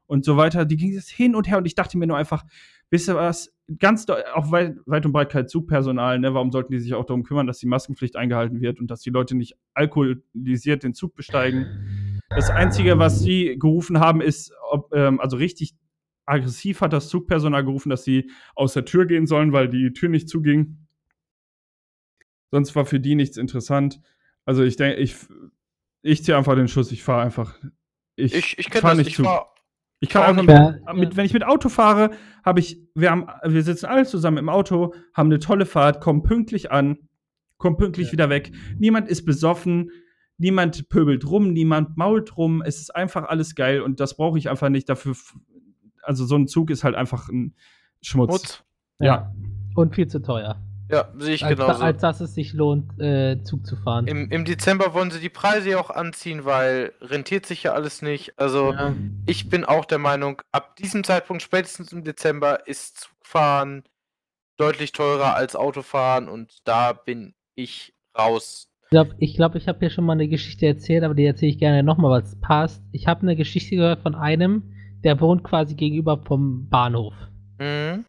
S3: Und so weiter. Die ging jetzt hin und her und ich dachte mir nur einfach, wisst ihr was, ganz auch weit, weit und breit kein Zugpersonal, ne? Warum sollten die sich auch darum kümmern, dass die Maskenpflicht eingehalten wird und dass die Leute nicht alkoholisiert den Zug besteigen? Das Einzige, was sie gerufen haben, ist, ob, ähm, also richtig aggressiv hat das Zugpersonal gerufen, dass sie aus der Tür gehen sollen, weil die Tür nicht zuging. Sonst war für die nichts interessant. Also ich denke, ich, ich ziehe einfach den Schuss, ich fahre einfach. Ich,
S2: ich ich kenne
S3: fahr
S2: das,
S3: nicht
S2: ich
S3: Zug.
S2: fahr,
S3: Ich kann einfach
S2: nicht-
S3: mit,
S1: Ja,
S3: mit, wenn ich mit Auto fahre, habe ich, wir haben, wir sitzen alle zusammen im Auto, haben eine tolle Fahrt, kommen pünktlich an, kommen pünktlich
S1: Ja.
S3: wieder weg. Niemand ist besoffen, niemand pöbelt rum, niemand mault rum. Es ist einfach alles geil und das brauche ich einfach nicht dafür. Also so ein Zug ist halt einfach ein Schmutz.
S2: Mutz.
S3: Ja.
S1: Und viel zu teuer.
S2: Ja, sehe ich
S1: Als,
S2: genauso.
S1: als dass es sich lohnt, äh, Zug zu fahren.
S2: Im, Im Dezember wollen sie die Preise ja auch anziehen, weil rentiert sich ja alles nicht. Also
S1: Ja.
S2: ich bin auch der Meinung, ab diesem Zeitpunkt, spätestens im Dezember, ist Zugfahren deutlich teurer als Autofahren und da bin ich raus.
S1: Ich glaube, ich, glaub, ich habe hier schon mal eine Geschichte erzählt, aber die erzähle ich gerne nochmal, weil es passt. Ich habe eine Geschichte gehört von einem, der wohnt quasi gegenüber vom Bahnhof
S2: Mhm.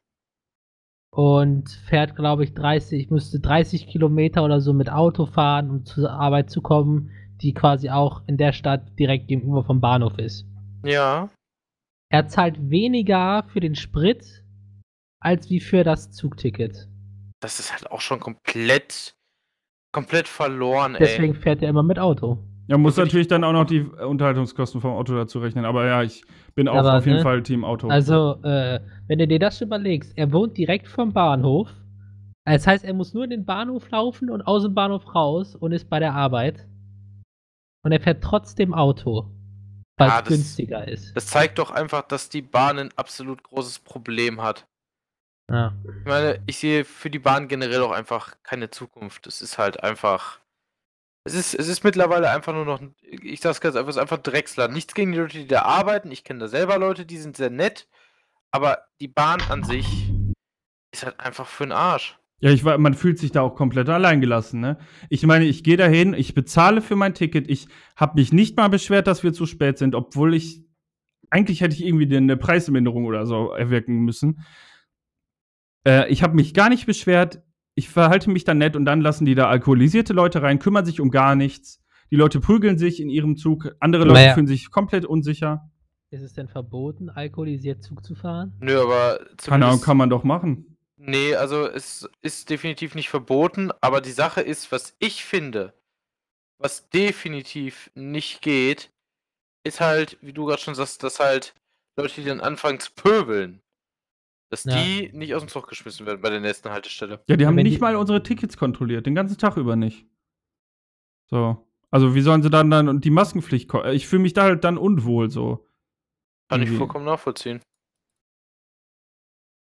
S1: und fährt, glaube ich, 30, müsste 30 Kilometer oder so mit Auto fahren, um zur Arbeit zu kommen, die quasi auch in der Stadt direkt gegenüber vom Bahnhof ist.
S2: Ja.
S1: Er zahlt weniger für den Sprit als wie für das Zugticket.
S2: Das ist halt auch schon komplett, komplett verloren, ey.
S1: Deswegen fährt er immer mit Auto.
S3: Ja, muss natürlich dann auch noch die Unterhaltungskosten vom Auto dazu rechnen. Aber ja, ich bin auch
S1: Aber,
S3: auf jeden
S1: ne?
S3: Fall Team Auto.
S1: Also, äh, wenn du dir das schon überlegst, er wohnt direkt vom Bahnhof. Das heißt, er muss nur in den Bahnhof laufen und aus dem Bahnhof raus und ist bei der Arbeit. Und er fährt trotzdem Auto, weil
S2: Ja,
S1: es günstiger ist.
S2: Das zeigt doch einfach, dass die Bahn ein absolut großes Problem hat.
S1: Ja.
S2: Ich meine, ich sehe für die Bahn generell auch einfach keine Zukunft. Es ist halt einfach. Es ist, es ist mittlerweile einfach nur noch, ich sag's ganz einfach, es ist einfach Drechsler. Nichts gegen die Leute, die da arbeiten. Ich kenne da selber Leute, die sind sehr nett. Aber die Bahn an sich ist halt einfach für den Arsch.
S3: Ja, ich man fühlt sich da auch komplett alleingelassen, ne? Ich meine, ich gehe dahin, ich bezahle für mein Ticket, ich habe mich nicht mal beschwert, dass wir zu spät sind, obwohl ich eigentlich hätte ich irgendwie eine Preisminderung oder so erwirken müssen. Äh, ich habe mich gar nicht beschwert, ich verhalte mich dann nett und dann lassen die da alkoholisierte Leute rein, kümmern sich um gar nichts. Die Leute prügeln sich in ihrem Zug, andere Leute
S1: Naja.
S3: fühlen sich komplett unsicher.
S1: Ist es denn verboten, alkoholisiert Zug zu fahren?
S2: Nö, aber
S3: Keine Ahnung, kann man doch machen.
S2: Nee, also es ist definitiv nicht verboten, aber die Sache ist, was ich finde, was definitiv nicht geht, ist halt, wie du gerade schon sagst, dass halt Leute, die dann anfangen zu pöbeln, dass
S1: Ja.
S2: die nicht aus dem Zug geschmissen werden bei der nächsten Haltestelle.
S3: Ja, die haben
S1: Wenn
S3: nicht
S1: die-
S3: mal unsere Tickets kontrolliert, den ganzen Tag über nicht. So. Also wie sollen sie dann dann und die Maskenpflicht Ich fühle mich da halt dann unwohl so.
S2: Kann ich vollkommen nachvollziehen.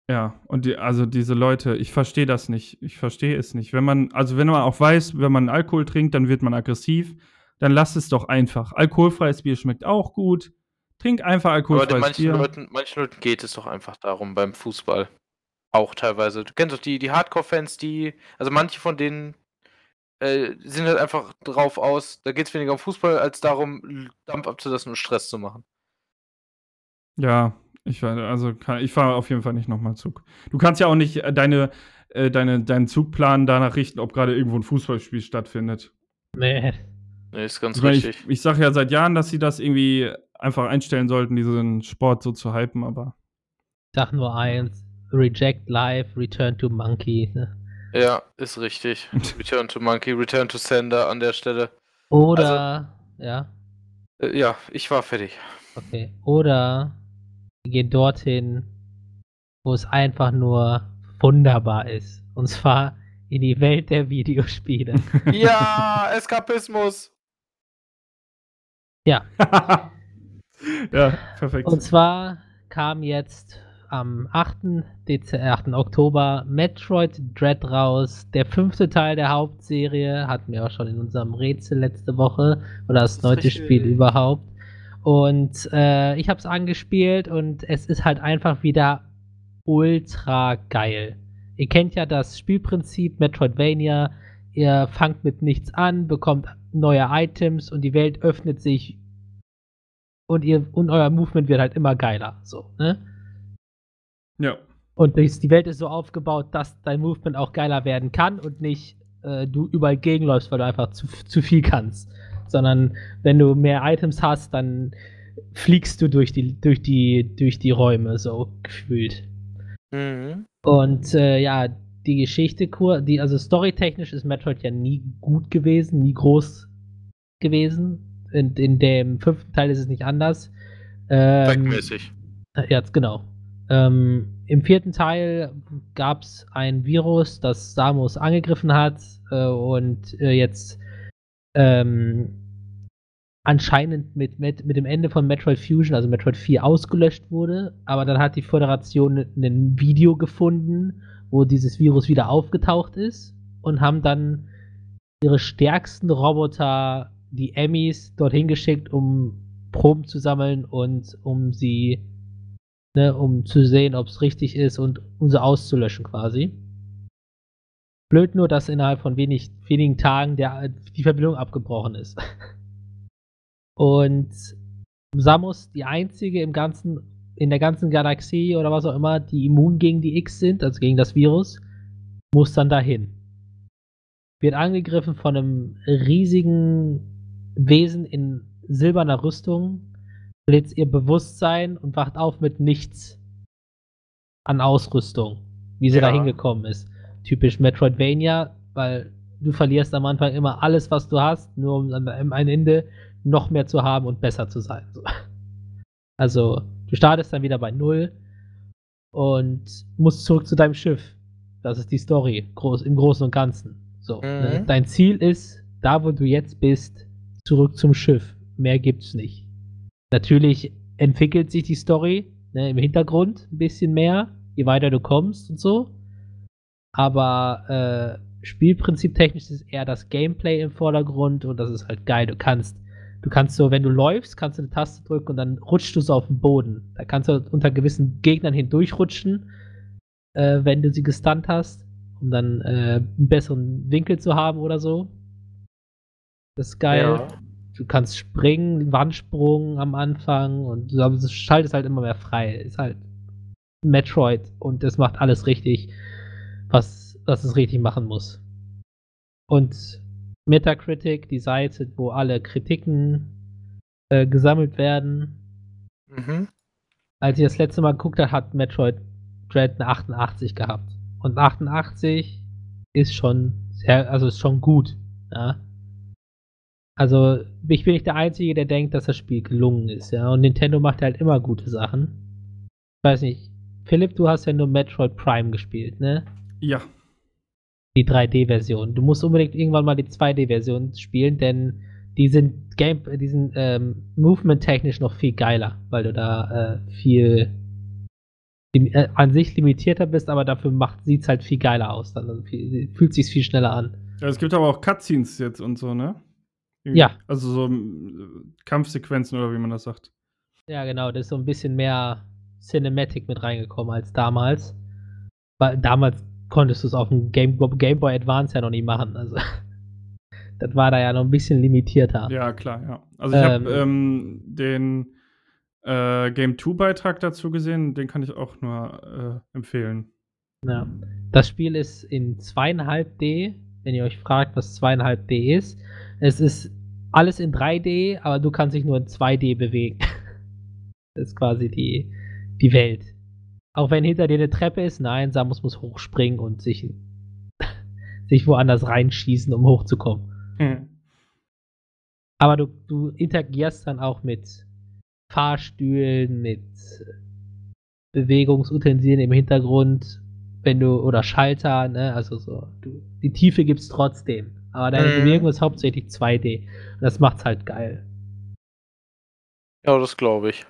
S3: Ja, und die, also diese Leute, ich verstehe das nicht. Ich verstehe es nicht. Wenn man, also wenn man auch weiß, wenn man Alkohol trinkt, dann wird man aggressiv, dann lass es doch einfach. Alkoholfreies Bier schmeckt auch gut. Trink einfach alkoholfreies
S2: manchen
S3: Bier.
S2: Leuten, manchen Leuten geht es doch einfach darum beim Fußball. Auch teilweise. Du kennst doch die, die Hardcore-Fans, die, also manche von denen äh, sind halt einfach drauf aus, da geht es weniger um Fußball, als darum, Dampf abzulassen und Stress zu machen.
S3: Ja, ich also kann, ich fahre auf jeden Fall nicht nochmal Zug. Du kannst ja auch nicht äh, deine, äh, deine, deinen Zugplan danach richten, ob gerade irgendwo ein Fußballspiel stattfindet.
S1: Nee.
S2: Nee, ist ganz
S3: Ich, meine,
S2: richtig.
S3: ich, ich sage ja seit Jahren, dass sie das irgendwie einfach einstellen sollten, diesen Sport so zu hypen, aber
S1: Ich sag nur eins: Reject Life, Return to Monkey. Ne?
S2: Ja, ist richtig. (laughs) Return to Monkey, Return to Sender an der Stelle.
S1: Oder, ja,
S2: Äh, ja, ich war fertig.
S1: okay. Oder wir gehen dorthin, wo es einfach nur wunderbar ist. Und zwar in die Welt der Videospiele.
S2: Ja, (laughs) Eskapismus!
S1: Ja, (laughs)
S3: ja, perfekt.
S1: und zwar kam jetzt am 8. Dez 8. Oktober Metroid Dread raus. Der fünfte Teil der Hauptserie hatten wir auch schon in unserem Rätsel letzte Woche. Oder das,
S2: Das
S1: neunte. Spiel überhaupt. Und äh, ich habe es angespielt und es ist halt einfach wieder ultra geil. Ihr kennt ja das Spielprinzip Metroidvania. Ihr fangt mit nichts an, bekommt neue Items und die Welt öffnet sich und ihr und euer Movement wird halt immer geiler. So, ne?
S3: ja.
S1: Und die Welt ist so aufgebaut, dass dein Movement auch geiler werden kann und nicht äh, du überall gegenläufst, weil du einfach zu, zu viel kannst. Sondern wenn du mehr Items hast, dann fliegst du durch die, durch die, durch die Räume, so gefühlt.
S2: Mhm.
S1: Und äh, ja, die Geschichte, die, also storytechnisch ist Metroid ja nie gut gewesen, nie groß gewesen. In, in dem fünften Teil ist es nicht anders. Ähm,
S2: Zweckmäßig.
S1: ja, genau. Ähm, Im vierten Teil gab es ein Virus, das Samus angegriffen hat äh, und äh, jetzt ähm, anscheinend mit, mit, mit dem Ende von Metroid Fusion, also Metroid 4, ausgelöscht wurde. Aber dann hat die Föderation ein Video gefunden, wo dieses Virus wieder aufgetaucht ist und haben dann ihre stärksten Roboter, die Emmys, dorthin geschickt, um Proben zu sammeln und um sie ne, um zu sehen, ob es richtig ist und um sie auszulöschen quasi. Blöd nur, dass innerhalb von wenig, wenigen Tagen der, die Verbindung abgebrochen ist. (laughs) Und Samus, die einzige im ganzen, in der ganzen Galaxie oder was auch immer, die immun gegen die X sind, also gegen das Virus, muss dann dahin. Wird angegriffen von einem riesigen Wesen in silberner Rüstung, verliert ihr Bewusstsein und wacht auf mit nichts an Ausrüstung, wie sie
S2: Ja.
S1: da hingekommen ist. Typisch Metroidvania, weil du verlierst am Anfang immer alles, was du hast, nur um am am Ende noch mehr zu haben und besser zu sein. So. Also, du startest dann wieder bei Null und musst zurück zu deinem Schiff. Das ist die Story, groß, im Großen und Ganzen. So, ne?
S2: Mhm.
S1: Dein Ziel ist, da wo du jetzt bist, zurück zum Schiff. Mehr gibt's nicht. Natürlich entwickelt sich die Story ne, im Hintergrund ein bisschen mehr, je weiter du kommst und so. Aber äh, Spielprinziptechnisch ist eher das Gameplay im Vordergrund und das ist halt geil. Du kannst, du kannst so, wenn du läufst, kannst du eine Taste drücken und dann rutschst du so auf den Boden. Da kannst du unter gewissen Gegnern hindurchrutschen, äh, wenn du sie gestunt hast, um dann äh, einen besseren Winkel zu haben oder so. Das ist geil.
S2: Ja.
S1: Du kannst springen, Wandsprung am Anfang und du schaltest halt immer mehr frei. Ist halt Metroid und es macht alles richtig, was, was es richtig machen muss. Und Metacritic, die Seite, wo alle Kritiken äh, gesammelt werden.
S2: Mhm.
S1: Als ich das letzte Mal geguckt habe, hat Metroid Dread eine 88 gehabt. Und 88 ist schon sehr, also ist schon gut. Ja. Also, ich bin nicht der Einzige, der denkt, dass das Spiel gelungen ist, ja. Und Nintendo macht halt immer gute Sachen. Ich weiß nicht, Philipp, du hast ja nur Metroid Prime gespielt, ne?
S3: Ja.
S1: Die 3D-Version. Du musst unbedingt irgendwann mal die 2D-Version spielen, denn die sind Game, die sind ähm, movement-technisch noch viel geiler, weil du da äh, viel äh, an sich limitierter bist, aber dafür macht sieht's halt viel geiler aus. Dann also viel, fühlt sich viel schneller an.
S3: Ja, es gibt aber auch Cutscenes jetzt und so, ne?
S1: Ja.
S3: Also so ähm, Kampfsequenzen oder wie man das sagt.
S1: Ja, genau, da ist so ein bisschen mehr Cinematic mit reingekommen als damals. Weil damals konntest du es auf dem Game, Game Boy Advance ja noch nicht machen. Also (laughs) das war da ja noch ein bisschen limitierter.
S3: Ja, klar, ja. Also ich habe ähm, den äh, Game 2 Beitrag dazu gesehen, den kann ich auch nur äh, empfehlen.
S1: Ja. Das Spiel ist in zweieinhalb D, wenn ihr euch fragt, was zweieinhalb D ist. Es ist alles in 3D, aber du kannst dich nur in 2D bewegen. (laughs) Das ist quasi die, die Welt. Auch wenn hinter dir eine Treppe ist, nein, Samus muss hochspringen und sich, (laughs) sich woanders reinschießen, um hochzukommen. Hm. Aber du, du interagierst dann auch mit Fahrstühlen, mit Bewegungsutensilien im Hintergrund, wenn du, oder Schalter, ne, also so, du, die Tiefe gibt's trotzdem. Aber deine mhm. Bewegung ist hauptsächlich 2D. Und das macht's halt geil.
S2: Ja, das glaube ich.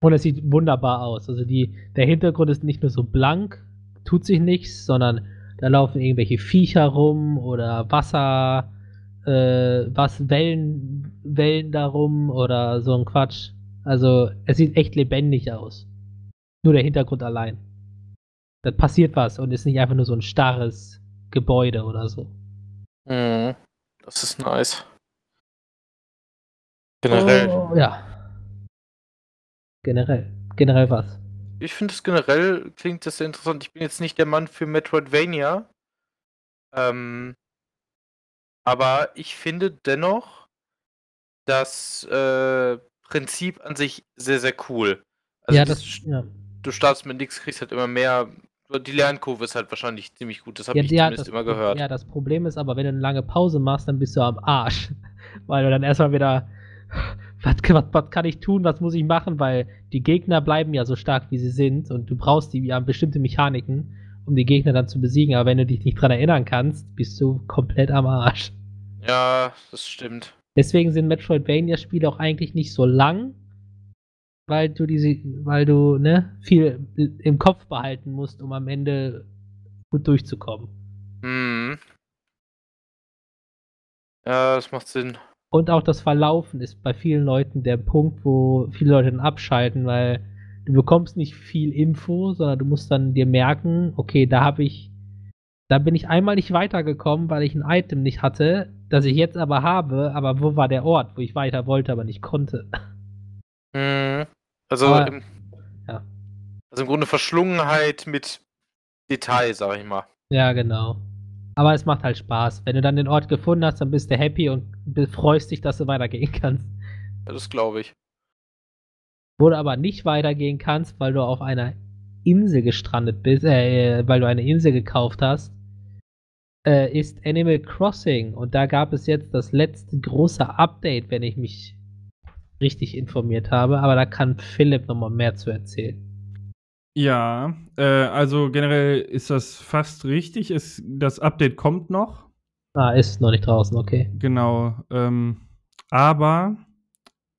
S1: Und es sieht wunderbar aus. Also die, der Hintergrund ist nicht nur so blank, tut sich nichts, sondern da laufen irgendwelche Viecher rum oder Wasser, äh, was Wellen, Wellen darum oder so ein Quatsch. Also es sieht echt lebendig aus. Nur der Hintergrund allein. Da passiert was und ist nicht einfach nur so ein starres Gebäude oder so.
S2: Mhm. Das ist nice. Generell.
S1: Oh, ja. Generell. Generell was?
S2: Ich finde es generell klingt das sehr interessant. Ich bin jetzt nicht der Mann für Metroidvania. Ähm, aber ich finde dennoch das äh, Prinzip an sich sehr, sehr cool.
S1: Also ja, das, ja.
S2: Du startest mit nichts, kriegst halt immer mehr die Lernkurve ist halt wahrscheinlich ziemlich gut. Das habe
S1: ja,
S2: ich zumindest immer gehört.
S1: Ja, das Problem ist aber, wenn du eine lange Pause machst, dann bist du am Arsch. (laughs) Weil du dann erstmal wieder. Was, was, was, kann ich tun? Was muss ich machen? Weil die Gegner bleiben ja so stark, wie sie sind. Und du brauchst die ja bestimmte Mechaniken, um die Gegner dann zu besiegen. Aber wenn du dich nicht dran erinnern kannst, bist du komplett am Arsch.
S2: Ja, das stimmt.
S1: Deswegen sind Metroidvania-Spiele auch eigentlich nicht so lang, weil du diese, weil du ne, viel im Kopf behalten musst, um am Ende gut durchzukommen.
S2: Mhm. Ja, das macht Sinn.
S1: Und auch das Verlaufen ist bei vielen Leuten der Punkt, wo viele Leute dann abschalten, weil du bekommst nicht viel Info, sondern du musst dann dir merken, okay, da habe ich, da bin ich einmal nicht weitergekommen, weil ich ein Item nicht hatte, das ich jetzt aber habe, aber wo war der Ort, wo ich weiter wollte, aber nicht konnte?
S2: Mhm. Also, Aber, im, ja. also im Grunde Verschlungenheit mit Detail, sag ich mal.
S1: Ja, genau. Aber es macht halt Spaß. Wenn du dann den Ort gefunden hast, dann bist du happy und freust dich, dass du weitergehen kannst.
S2: Ja, das glaube ich.
S1: Wo du aber nicht weitergehen kannst, weil du auf einer Insel gestrandet bist, äh, weil du eine Insel gekauft hast, äh, ist Animal Crossing. Und da gab es jetzt das letzte große Update, wenn ich mich richtig informiert habe, aber da kann Philipp nochmal mehr zu erzählen.
S3: Ja, äh, also generell ist das fast richtig. Es, das Update kommt noch.
S1: Ah, ist noch nicht draußen, okay.
S3: Genau. Ähm, aber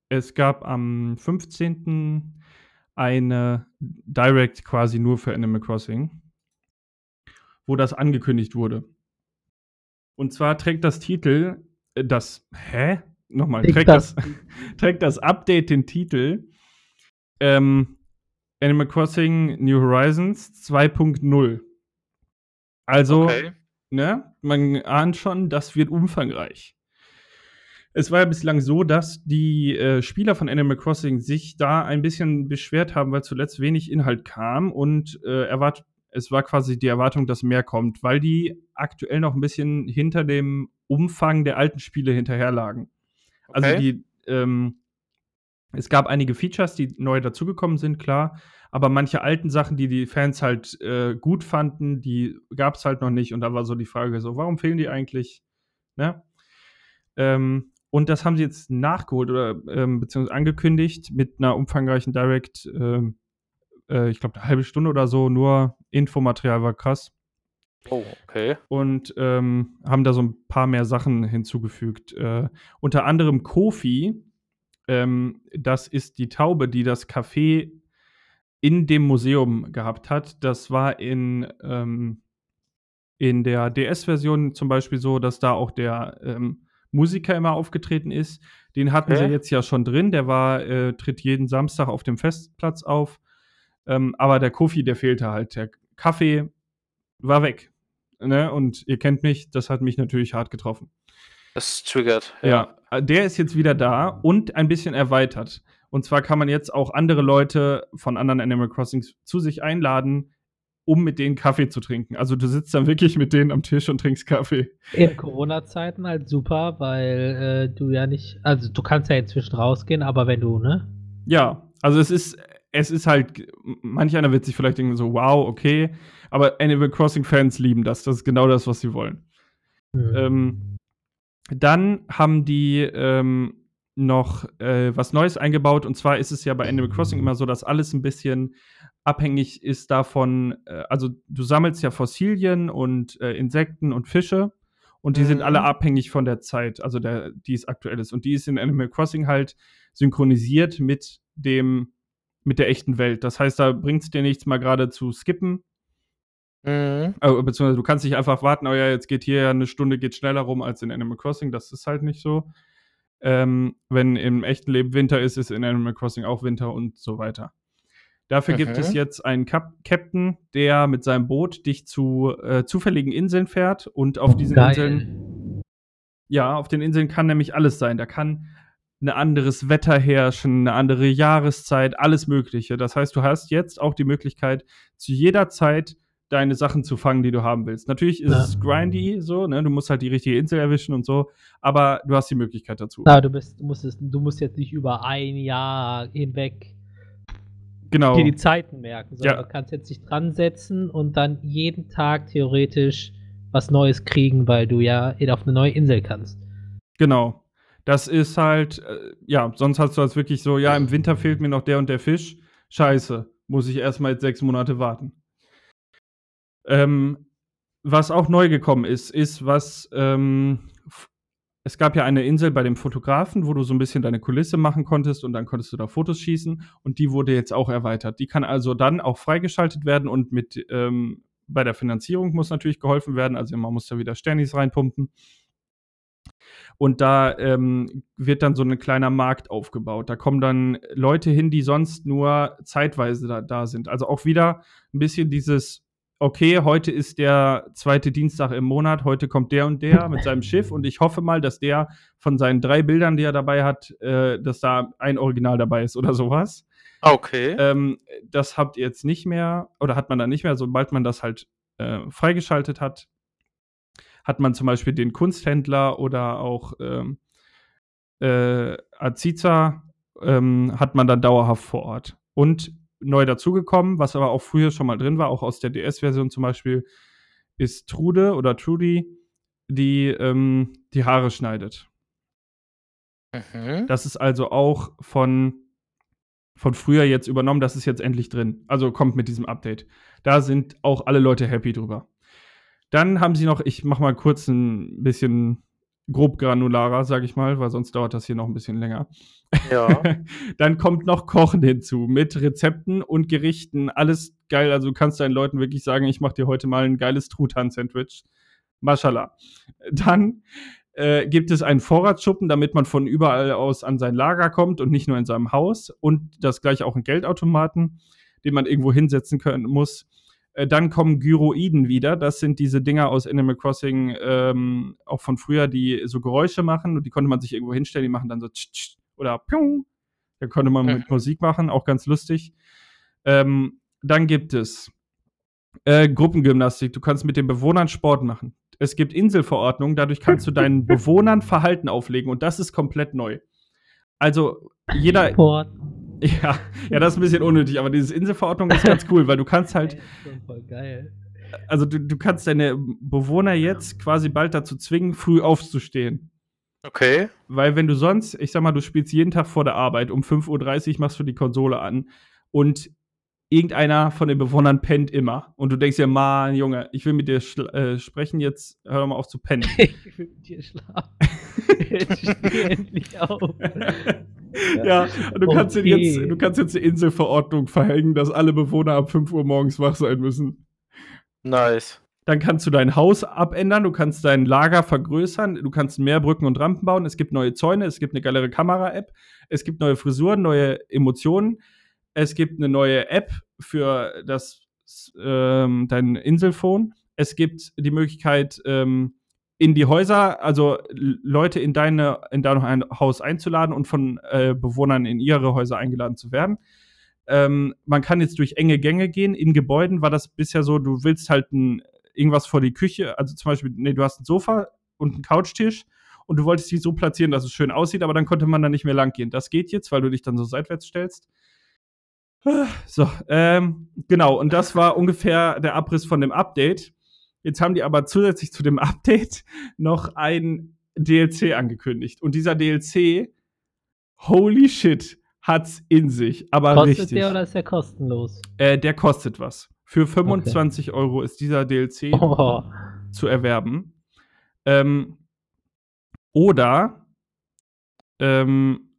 S3: es gab am 15. eine Direct quasi nur für Animal Crossing, wo das angekündigt wurde. Und zwar trägt das Titel, äh, das, hä? nochmal, trägt das, (laughs) trägt das Update den Titel ähm, Animal Crossing New Horizons 2.0. Also, okay. Ne, man ahnt schon, das wird umfangreich. Es war ja bislang so, dass die äh, Spieler von Animal Crossing sich da ein bisschen beschwert haben, weil zuletzt wenig Inhalt kam und äh, erwartet, es war quasi die Erwartung, dass mehr kommt, weil die aktuell noch ein bisschen hinter dem Umfang der alten Spiele hinterherlagen. Also okay. die, ähm, es gab einige Features, die neu dazugekommen sind, klar. Aber manche alten Sachen, die die Fans halt äh, gut fanden, die gab es halt noch nicht. Und da war so die Frage so, warum fehlen die eigentlich? Ne? Ähm, und das haben sie jetzt nachgeholt oder ähm, beziehungsweise angekündigt mit einer umfangreichen Direct, ähm, äh, ich glaube, eine halbe Stunde oder so, nur Infomaterial war krass.
S2: Oh, okay.
S3: und ähm, haben da so ein paar mehr Sachen hinzugefügt. Äh, unter anderem Kofi, ähm, das ist die Taube, die das Café in dem Museum gehabt hat. Das war in, ähm, in der DS-Version zum Beispiel so, dass da auch der ähm, Musiker immer aufgetreten ist. Den hatten sie
S2: Okay.
S3: jetzt ja schon drin. Der war, äh, tritt jeden Samstag auf dem Festplatz auf. Ähm, aber der Kofi, der fehlte halt. Der Kaffee war weg. Ne? Und ihr kennt mich, das hat mich natürlich hart getroffen.
S2: Das triggert.
S3: Ja, äh, der ist jetzt wieder da und ein bisschen erweitert. Und zwar kann man jetzt auch andere Leute von anderen Animal Crossings zu sich einladen, um mit denen Kaffee zu trinken. Also du sitzt dann wirklich mit denen am Tisch und trinkst Kaffee.
S1: In Corona-Zeiten halt super, weil äh, du ja nicht, also du kannst ja inzwischen rausgehen, aber wenn du, ne?
S3: Ja, also es ist, es ist halt, manch einer wird sich vielleicht denken so, wow, okay, aber Animal Crossing Fans lieben das. Das ist genau das, was sie wollen.
S1: Hm.
S3: Ähm, dann haben die ähm, noch äh, was Neues eingebaut. Und zwar ist es ja bei Animal Crossing immer so, dass alles ein bisschen abhängig ist davon, äh, also du sammelst ja Fossilien und äh, Insekten und Fische und die sind
S2: Mhm.
S3: alle abhängig von der Zeit, also der, die es aktuell ist. Und die ist in Animal Crossing halt synchronisiert mit dem, mit der echten Welt. Das heißt, da bringt es dir nichts mal gerade zu skippen,
S2: Mhm.
S3: äh, beziehungsweise du kannst nicht einfach warten, oh ja, jetzt geht hier ja eine Stunde geht schneller rum als in Animal Crossing. Das ist halt nicht so. Ähm, wenn im echten Leben Winter ist, ist in Animal Crossing auch Winter und so weiter. Dafür gibt
S2: Mhm.
S3: es jetzt einen Kap Captain, der mit seinem Boot dich zu äh, zufälligen Inseln fährt und auf diesen Inseln, ja, auf den Inseln kann nämlich alles sein. Da kann ein anderes Wetter herrschen, eine andere Jahreszeit, alles Mögliche. Das heißt, du hast jetzt auch die Möglichkeit, zu jeder Zeit deine Sachen zu fangen, die du haben willst. Natürlich ist
S1: Ja.
S3: es grindy, so, ne? Du musst halt die richtige Insel erwischen und so, aber du hast die Möglichkeit dazu.
S1: Na, du bist, du musst es, du musst jetzt nicht über ein Jahr hinweg
S3: Genau.
S1: dir die Zeiten merken, sondern
S3: Ja.
S1: du kannst jetzt dich dran setzen und dann jeden Tag theoretisch was Neues kriegen, weil du ja auf eine neue Insel kannst.
S3: Genau. Das ist halt, äh, ja, sonst hast du halt wirklich so, ja, im Winter fehlt mir noch der und der Fisch. Scheiße, muss ich erstmal jetzt sechs Monate warten. Ähm, was auch neu gekommen ist, ist, was, ähm, es gab ja eine Insel bei dem Fotografen, wo du so ein bisschen deine Kulisse machen konntest und dann konntest du da Fotos schießen und die wurde jetzt auch erweitert. Die kann also dann auch freigeschaltet werden und mit, ähm, bei der Finanzierung muss natürlich geholfen werden, also man muss da wieder Sternis reinpumpen. Und da ähm, wird dann so ein kleiner Markt aufgebaut. Da kommen dann Leute hin, die sonst nur zeitweise da, da sind. Also auch wieder ein bisschen dieses, okay, heute ist der zweite Dienstag im Monat, heute kommt der und der mit seinem Schiff und ich hoffe mal, dass der von seinen drei Bildern, die er dabei hat, äh, dass da ein Original dabei ist oder sowas.
S2: Ah, Okay.
S3: Ähm, das habt ihr jetzt nicht mehr oder hat man dann nicht mehr, sobald man das halt äh, freigeschaltet hat, hat man zum Beispiel den Kunsthändler oder auch ähm, äh, Aziza ähm, hat man dann dauerhaft vor Ort. Und neu dazugekommen, was aber auch früher schon mal drin war, auch aus der DS-Version zum Beispiel, ist Trude oder Trudy, die ähm, die Haare schneidet.
S2: Mhm.
S3: Das ist also auch von, von früher jetzt übernommen. Das ist jetzt endlich drin. Also kommt mit diesem Update. Da sind auch alle Leute happy drüber. Dann haben sie noch, ich mach mal kurz ein bisschen grob granularer, sag ich mal, weil sonst dauert das hier noch ein bisschen länger.
S2: Ja. (laughs)
S3: Dann kommt noch Kochen hinzu mit Rezepten und Gerichten. Alles geil. Also du kannst deinen Leuten wirklich sagen, ich mache dir heute mal ein geiles Truthahn-Sandwich. Mashallah. Dann äh, gibt es einen Vorratsschuppen, damit man von überall aus an sein Lager kommt und nicht nur in seinem Haus. Und das gleiche auch einen Geldautomaten, den man irgendwo hinsetzen können muss. Äh, dann kommen Gyroiden wieder. Das sind diese Dinger aus Animal Crossing, ähm, auch von früher, die so Geräusche machen. Und die konnte man sich irgendwo hinstellen. Die machen dann so tsch, tsch, oder piung. Da konnte man mit
S2: Mhm.
S3: Musik machen, auch ganz lustig. Ähm, dann gibt es äh, Gruppengymnastik. Du kannst mit den Bewohnern Sport machen. Es gibt Inselverordnungen, dadurch kannst du deinen (laughs) Bewohnern Verhalten auflegen und das ist komplett neu. Also jeder,
S1: Sport.
S3: Ja, ja, das ist ein bisschen unnötig, aber diese Inselverordnung ist ganz cool, weil du kannst halt, (laughs)
S1: Ey, ist schon voll geil.
S3: also du, du kannst deine Bewohner jetzt quasi bald dazu zwingen, früh aufzustehen.
S2: Okay.
S3: Weil wenn du sonst, ich sag mal, du spielst jeden Tag vor der Arbeit, um 5.30 Uhr machst du die Konsole an und irgendeiner von den Bewohnern pennt immer. Und du denkst dir, Mann, Junge, ich will mit dir äh, sprechen, jetzt hör doch mal auf zu pennen. (laughs)
S1: ich will mit dir schlafen. (laughs) Endlich auf.
S3: Ja, du, kannst
S1: Okay.
S3: jetzt, du kannst jetzt eine Inselverordnung verhängen, dass alle Bewohner ab 5 Uhr morgens wach sein müssen.
S2: Nice.
S3: Dann kannst du dein Haus abändern, du kannst dein Lager vergrößern, du kannst mehr Brücken und Rampen bauen, es gibt neue Zäune, es gibt eine geilere Kamera-App, es gibt neue Frisuren, neue Emotionen, es gibt eine neue App für das ähm, dein Inselphone, es gibt die Möglichkeit, ähm, in die Häuser, also Leute in, deine, in dein ein- Haus einzuladen und von äh, Bewohnern in ihre Häuser eingeladen zu werden. Ähm, man kann jetzt durch enge Gänge gehen. In Gebäuden war das bisher so, du willst halt ein, irgendwas vor die Küche, also zum Beispiel, nee, du hast ein Sofa und einen Couchtisch und du wolltest die so platzieren, dass es schön aussieht, aber dann konnte man da nicht mehr lang gehen. Das geht jetzt, weil du dich dann so seitwärts stellst. So, ähm, genau, und das war ungefähr der Abriss von dem Update. Jetzt haben die aber zusätzlich zu dem (laughs) Update noch ein DLC angekündigt. Und dieser DLC, holy shit, hat's in sich. Aber
S1: Kostet
S3: richtig.
S1: der oder ist der kostenlos?
S3: Äh, der kostet was. Für 25 Euro ist dieser DLC
S1: Oh.
S3: zu erwerben. Ähm, oder ähm,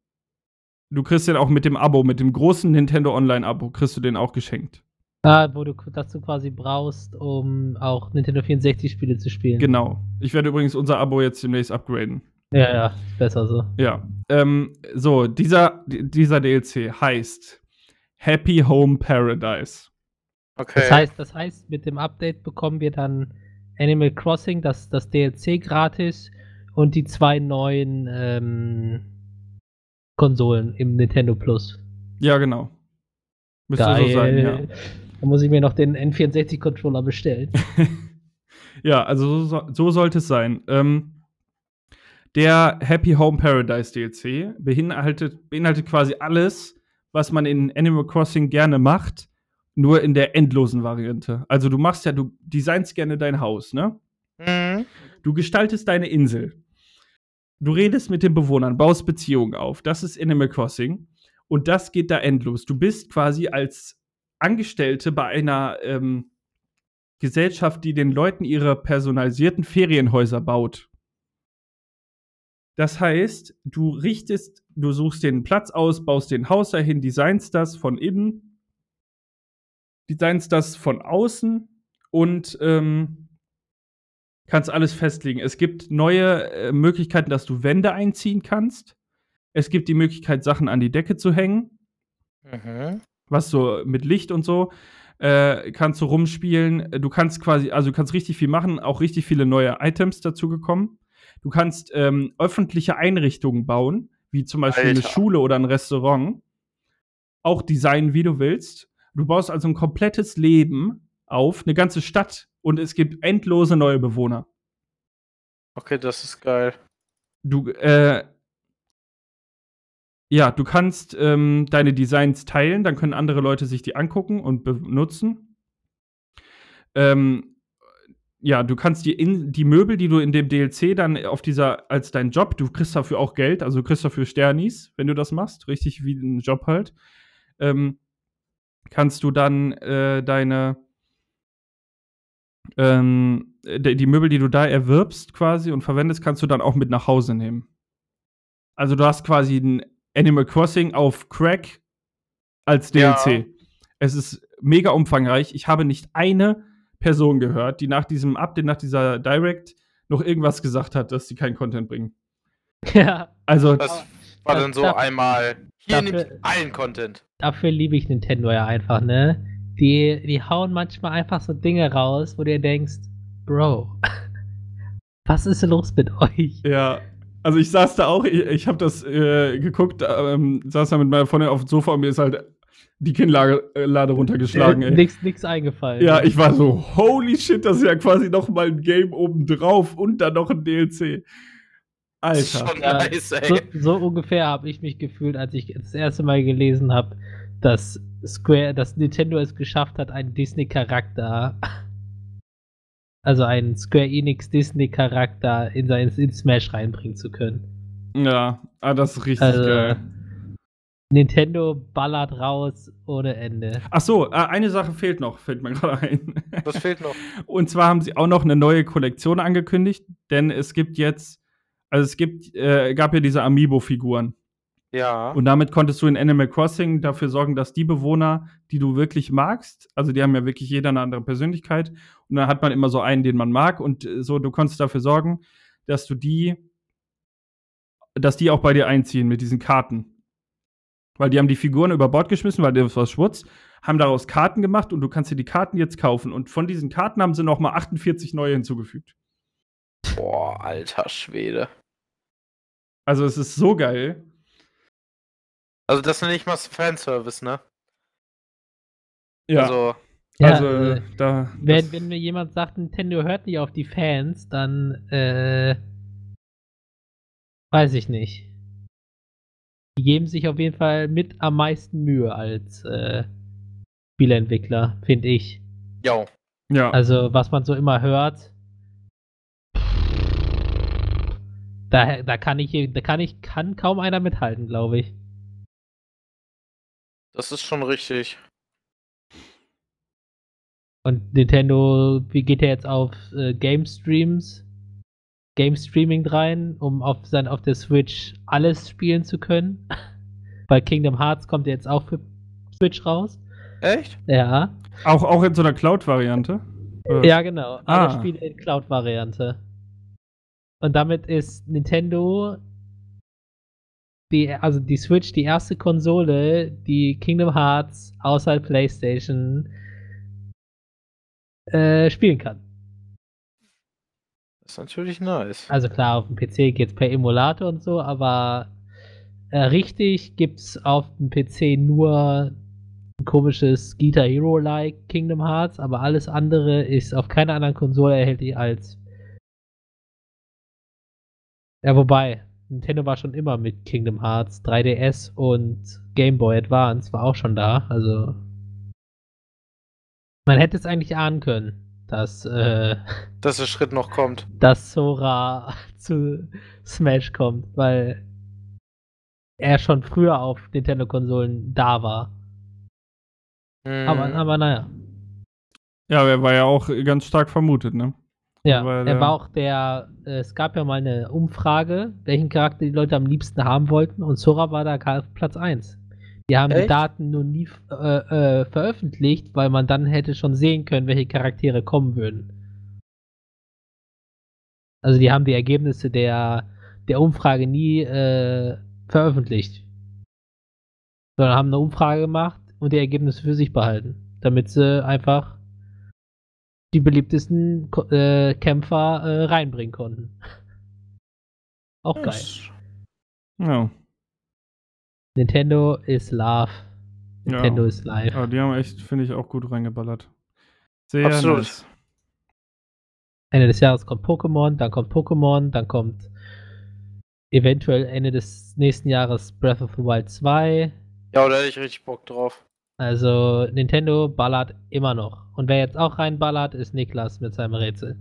S3: du kriegst den auch mit dem Abo, mit dem großen Nintendo Online-Abo, kriegst du den auch geschenkt.
S1: Ah, wo du das du quasi brauchst, um auch Nintendo 64-Spiele zu spielen.
S3: Genau. Ich werde übrigens unser Abo jetzt demnächst upgraden.
S1: Ja, ja, besser so.
S3: Ja. Ähm, so, dieser, dieser DLC heißt Happy Home Paradise.
S2: Okay.
S1: Das heißt, das heißt, mit dem Update bekommen wir dann Animal Crossing, das, das DLC gratis und die zwei neuen ähm, Konsolen im Nintendo Plus.
S3: Ja, genau. Müsste so sein, ja.
S1: Da muss ich mir noch den N64-Controller bestellen. (laughs)
S3: Ja, also so, so- so sollte es sein. Ähm, der Happy Home Paradise DLC beinhaltet, beinhaltet quasi alles, was man in Animal Crossing gerne macht, nur in der endlosen Variante. Also du machst ja, du designst gerne dein Haus, ne?
S2: Mhm.
S3: Du gestaltest deine Insel. Du redest mit den Bewohnern, baust Beziehungen auf. Das ist Animal Crossing. Und das geht da endlos. Du bist quasi als Angestellte bei einer ähm, Gesellschaft, die den Leuten ihre personalisierten Ferienhäuser baut. Das heißt, du richtest, du suchst den Platz aus, baust den Haus dahin, designst das von innen, designst das von außen und ähm, kannst alles festlegen. Es gibt neue äh, Möglichkeiten, dass du Wände einziehen kannst. Es gibt die Möglichkeit, Sachen an die Decke zu hängen
S2: Mhm.
S3: Was so mit Licht und so äh, kannst du rumspielen. Du kannst quasi, also du kannst richtig viel machen, auch richtig viele neue Items dazu gekommen. Du kannst ähm, öffentliche Einrichtungen bauen, wie zum Beispiel eine
S2: Alter.
S3: Schule oder ein Restaurant. Auch designen, wie du willst. Du baust also ein komplettes Leben auf, eine ganze Stadt und es gibt endlose neue Bewohner.
S2: Okay, das ist geil.
S3: Du, äh, ja, du kannst ähm, deine Designs teilen, dann können andere Leute sich die angucken und benutzen. Ähm, ja, du kannst die, in, die Möbel, die du in dem DLC dann auf dieser, als dein Job, du kriegst dafür auch Geld, also du kriegst dafür Sternis, wenn du das machst, richtig wie ein Job halt, ähm, kannst du dann äh, deine, ähm, die, Möbel, die du da erwirbst quasi und verwendest, kannst du dann auch mit nach Hause nehmen. Also du hast quasi ein Animal Crossing auf Crack als DLC.
S2: Ja.
S3: Es ist mega umfangreich. Ich habe nicht eine Person gehört, die nach diesem Update, nach dieser Direct noch irgendwas gesagt hat, dass sie keinen Content bringen. (laughs)
S1: ja,
S3: Also,
S2: Das war dann so
S1: das-
S2: einmal. Hier
S1: dafür-
S2: nimmt allen Content.
S1: dafür liebe ich Nintendo ja einfach, ne? Die, die hauen manchmal einfach so Dinge raus, wo du dir denkst, Bro, (laughs) was ist los mit euch?
S3: ja. Also ich saß da auch, ich, ich habe das äh, geguckt, ähm, saß da mit meiner Freundin auf dem Sofa und mir ist halt die Kinnlade äh, Lade runtergeschlagen,
S1: Äh, nix, nix eingefallen.
S3: Ja, ich war so, holy shit, das ist ja quasi noch mal ein Game obendrauf und dann noch ein DLC. Alter.
S2: schon
S1: Ja,
S2: nice,
S1: so,
S2: ey.
S1: so ungefähr habe ich mich gefühlt, als ich das erste Mal gelesen habe, dass Square, dass Nintendo es geschafft hat, einen Disney-Charakter, also einen Square Enix Disney-Charakter in, sein- in Smash reinbringen zu können.
S3: Ja, ah, das ist richtig
S1: Also,
S3: geil.
S1: Nintendo ballert raus ohne Ende.
S3: Ach so, äh, eine Sache fehlt noch, fällt mir (laughs) gerade ein.
S2: Was fehlt noch?
S3: Und zwar haben sie auch noch eine neue Kollektion angekündigt, denn es gibt jetzt, also es gibt, äh, gab ja diese Amiibo-Figuren.
S2: Ja.
S3: Und damit konntest du in Animal Crossing dafür sorgen, dass die Bewohner, die du wirklich magst, also die haben ja wirklich jeder eine andere Persönlichkeit, und dann hat man immer so einen, den man mag, und äh, so, du konntest dafür sorgen, dass du die, dass die auch bei dir einziehen mit diesen Karten. Weil die haben die Figuren über Bord geschmissen, weil das war Schmutz, haben daraus Karten gemacht und du kannst dir die Karten jetzt kaufen. Und von diesen Karten haben sie noch mal 48 neue hinzugefügt.
S2: Boah, alter Schwede.
S3: Also es ist so geil.
S2: Also das nenne ich mal Fanservice, ne?
S3: Ja,
S2: Also,
S1: Ja,
S3: also
S1: äh,
S3: da.
S1: Wenn, wenn mir jemand sagt, Nintendo hört nicht auf die Fans, dann äh, weiß ich nicht. Die geben sich auf jeden Fall mit am meisten Mühe als äh, Spieleentwickler, finde ich.
S2: ja.
S3: ja.
S1: Also, was man so immer hört, da, da kann ich, da kann ich, kann kaum einer mithalten, glaube ich.
S2: Das ist schon richtig.
S1: Und Nintendo, wie geht er jetzt auf äh, Game Streams, Game Streaming rein, um auf, sein, auf der Switch alles spielen zu können? (laughs) Weil Kingdom Hearts kommt jetzt auch für Switch raus.
S2: Echt?
S1: Ja.
S3: auch, auch in so einer Cloud-Variante.
S1: Ja, genau. Alle
S3: Ah.
S1: Spiele in Cloud-Variante. Und damit ist Nintendo die, also die Switch die erste Konsole, die Kingdom Hearts außerhalb PlayStation äh, spielen kann.
S2: Das ist natürlich nice.
S1: Also klar, auf dem PC geht's per Emulator und so, aber äh, richtig gibt's auf dem PC nur ein komisches Guitar Hero-like Kingdom Hearts, aber alles andere ist auf keiner anderen Konsole erhältlich als. Ja, wobei, Nintendo war schon immer mit Kingdom Hearts, 3DS und Game Boy Advance war auch schon da, also. Man hätte es eigentlich ahnen können, dass, äh, (laughs)
S2: Dass der Schritt noch kommt.
S1: dass Sora (laughs) zu Smash kommt, weil er schon früher auf Nintendo-Konsolen da war.
S2: Mhm.
S1: Aber, aber naja.
S3: Ja, er war ja auch ganz stark vermutet, ne?
S1: Ja,
S3: Weil,
S1: er war auch der, äh, es gab ja mal eine Umfrage, welchen Charakter die Leute am liebsten haben wollten und Sora war da auf Platz 1. Die haben die
S2: Echt?
S1: Daten nur nie äh, äh, veröffentlicht, weil man dann hätte schon sehen können, welche Charaktere kommen würden. Also die haben die Ergebnisse der, der Umfrage nie äh, veröffentlicht. Sondern haben eine Umfrage gemacht und die Ergebnisse für sich behalten. Damit sie einfach die beliebtesten äh, Kämpfer äh, reinbringen konnten. Auch geil.
S2: Das-
S3: Ja.
S1: Nintendo is love.
S3: Ja.
S1: Nintendo is life.
S3: Aber die haben echt, finde ich, auch gut reingeballert. Sehr
S2: Absolut.
S3: nice.
S1: Ende des Jahres kommt Pokémon, dann kommt Pokémon, dann kommt eventuell Ende des nächsten Jahres Breath of the Wild 2.
S2: Ja, da hätte ich richtig Bock drauf.
S1: Also Nintendo ballert immer noch. Und wer jetzt auch reinballert, ist Niklas mit seinem Rätsel.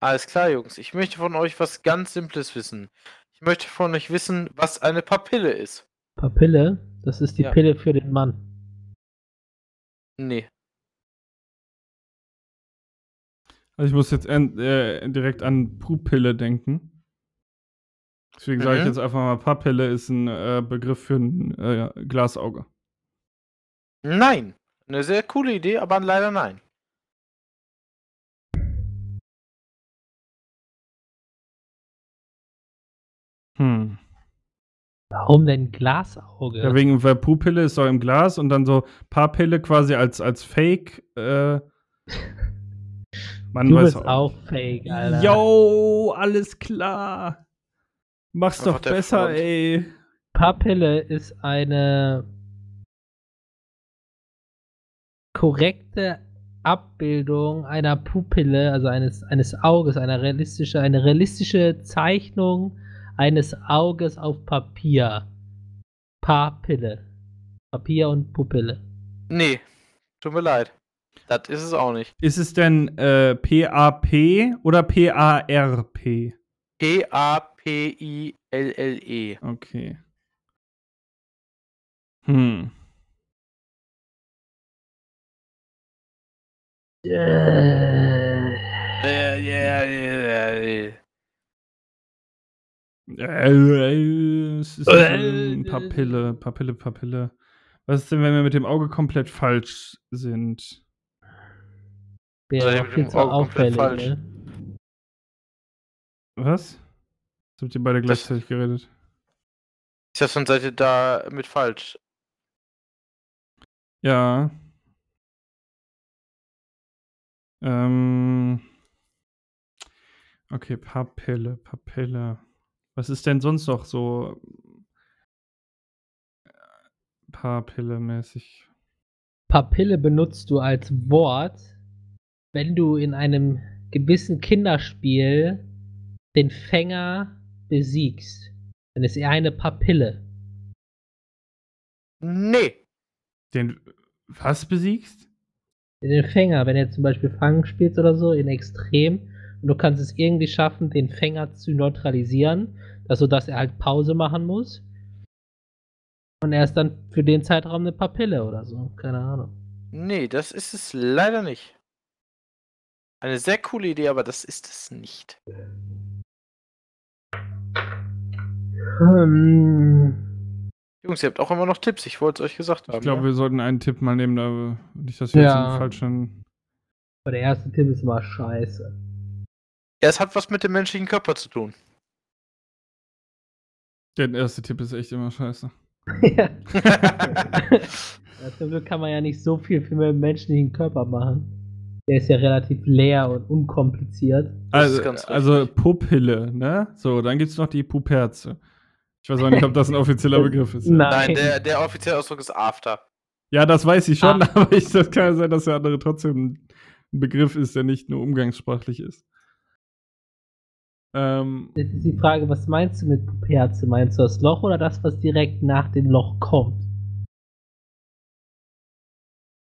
S2: Alles klar, Jungs. Ich möchte von euch was ganz Simples wissen. Ich möchte von euch wissen, was eine Papille ist.
S1: Papille, das ist die
S2: Ja.
S1: Pille für den Mann.
S2: Nee.
S3: Also ich muss jetzt äh, direkt an Pupille denken. Deswegen sage ich
S2: Mhm.
S3: jetzt einfach mal, Papille ist ein äh, Begriff für ein äh, Glasauge.
S2: Nein. Eine sehr coole Idee, aber leider nein.
S3: Hm.
S1: Warum denn Glasauge?
S3: Ja, wegen, weil Pupille ist doch im Glas und dann so Papille quasi als, als Fake. Äh, man
S1: du
S3: weiß
S1: bist auch fake, Alter.
S3: Yo, alles klar. Mach's
S2: Einfach
S3: doch besser,
S2: Front.
S3: ey.
S1: Papille ist eine korrekte Abbildung einer Pupille, also eines, eines Auges, einer realistische, eine realistische Zeichnung eines Auges auf Papier. Papille. Papier und Pupille.
S2: Nee. Tut mir leid. Das ist es auch nicht.
S3: Ist es denn äh, P-A-P oder P-A-R-P?
S2: P-A-P-I-L-L-E.
S3: Okay. Hm.
S2: Ja, ja, ja, ja.
S3: Äh, es ist Papille, Papille, Papille. Was ist denn, wenn wir mit dem Auge komplett falsch sind?
S1: wäre
S2: Also,
S1: auch
S2: mit
S1: viel zu auffällig,
S2: falsch.
S1: ne?
S3: Was? Jetzt habt ihr beide
S2: Das-
S3: gleichzeitig geredet.
S2: Ist ja schon seid ihr da mit falsch.
S3: Ja. Ähm. Okay, Papille, Papille. Was ist denn sonst noch so äh, Papille-mäßig?
S1: Papille benutzt du als Wort, wenn du in einem gewissen Kinderspiel den Fänger besiegst. Dann ist er eine Papille.
S2: Nee.
S3: Den was besiegst?
S1: Den Fänger, wenn er zum Beispiel Fangen spielt oder so, in Extrem, und du kannst es irgendwie schaffen, den Fänger zu neutralisieren, also dass er halt Pause machen muss. Und er ist dann für den Zeitraum eine Papille oder so. Keine Ahnung.
S2: Nee, das ist es leider nicht. Eine sehr coole Idee, aber das ist es nicht.
S1: Hm,
S2: Jungs, ihr habt auch immer noch Tipps, ich wollte es euch gesagt haben.
S3: Ich glaube,
S2: ja?
S3: wir sollten einen Tipp mal nehmen, aber nicht, dass wir jetzt
S1: Ja.
S3: einen falschen.
S1: aber der erste Tipp ist immer scheiße.
S2: ja, es hat was mit dem menschlichen Körper zu tun.
S3: Der erste Tipp ist echt immer scheiße. (laughs)
S1: ja. (laughs) Ja, Zum Glück kann man ja nicht so viel für den menschlichen Körper machen. Der ist ja relativ leer und unkompliziert.
S2: Das
S3: Also, also. Pupille, ne? So, dann gibt's noch die Puperze. Ich weiß auch nicht, ob das ein offizieller Begriff ist.
S1: Nein.
S2: Nein, der, der offizielle Ausdruck ist After.
S3: Ja, das weiß ich schon,
S1: Ah. (laughs)
S3: aber ich, das kann ja sein, dass der andere trotzdem ein Begriff ist, der nicht nur umgangssprachlich ist. Ähm,
S1: Jetzt ist die Frage, was meinst du mit Puperze? Meinst du das Loch oder das, was direkt nach dem Loch kommt?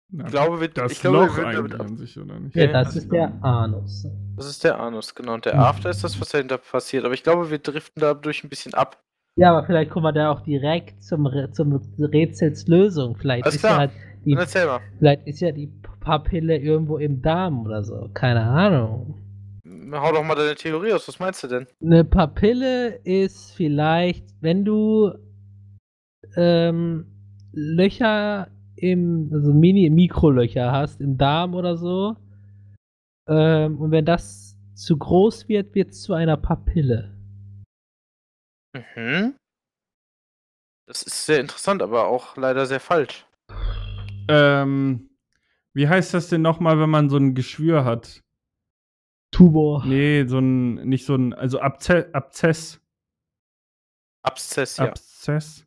S3: na,
S2: Ich glaube, wir,
S3: das
S2: ich glaube, wir
S3: Loch eigentlich
S2: damit
S3: an sich, oder nicht?
S1: Ja, das ist der Anus.
S2: Das ist der Anus, genau. Und der. After ist das, was dahinter passiert. Aber ich glaube, wir driften dadurch ein bisschen ab.
S1: Ja, aber vielleicht kommen wir da auch direkt zum, Re- zum Rätselslösung. Vielleicht
S2: Alles
S1: ist,
S2: klar.
S1: ja die, vielleicht ist ja die Papille irgendwo im Darm oder so. Keine Ahnung.
S2: Hau doch mal deine Theorie aus. Was meinst du denn?
S1: Eine Papille ist vielleicht, wenn du ähm, Löcher im, also Mini-Mikrolöcher hast im Darm oder so. Ähm, und wenn das zu groß wird, wird es zu einer Papille.
S2: Mhm. Das ist sehr interessant, aber auch leider sehr falsch.
S3: Ähm, wie heißt das denn nochmal, wenn man so ein Geschwür hat?
S1: Tumor.
S3: Nee, so ein, nicht so ein, also Abze Abzess.
S2: Abszess, ja.
S3: Abzess.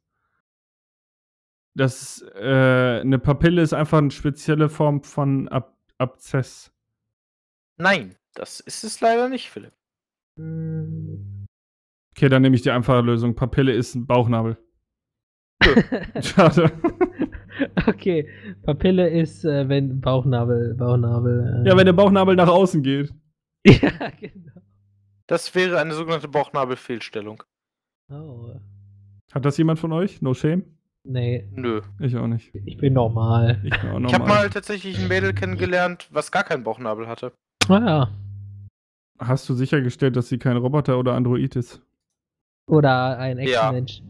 S3: Das, äh, eine Papille ist einfach eine spezielle Form von Ab Abzess.
S2: Nein, das ist es leider nicht, Philipp.
S1: Hm.
S3: Okay, dann nehme ich die einfache Lösung. Papille ist ein Bauchnabel. (laughs) Schade.
S1: okay, Papille ist, äh, wenn Bauchnabel, Bauchnabel. Äh,
S3: Ja, wenn der Bauchnabel nach außen geht. (laughs)
S1: ja, genau.
S2: Das wäre eine sogenannte Bauchnabelfehlstellung.
S1: Oh,
S3: Hat das jemand von euch? No shame?
S1: nee,
S2: Nö.
S3: Ich auch nicht.
S1: ich bin normal.
S3: Ich bin auch
S2: Ich habe
S3: normal.
S2: mal tatsächlich ein Mädel kennengelernt, was gar keinen Bauchnabel hatte.
S1: Ah ja.
S3: Hast du sichergestellt, dass sie kein Roboter oder Android ist?
S1: Oder ein
S2: Ja.
S1: Ex-Mensch.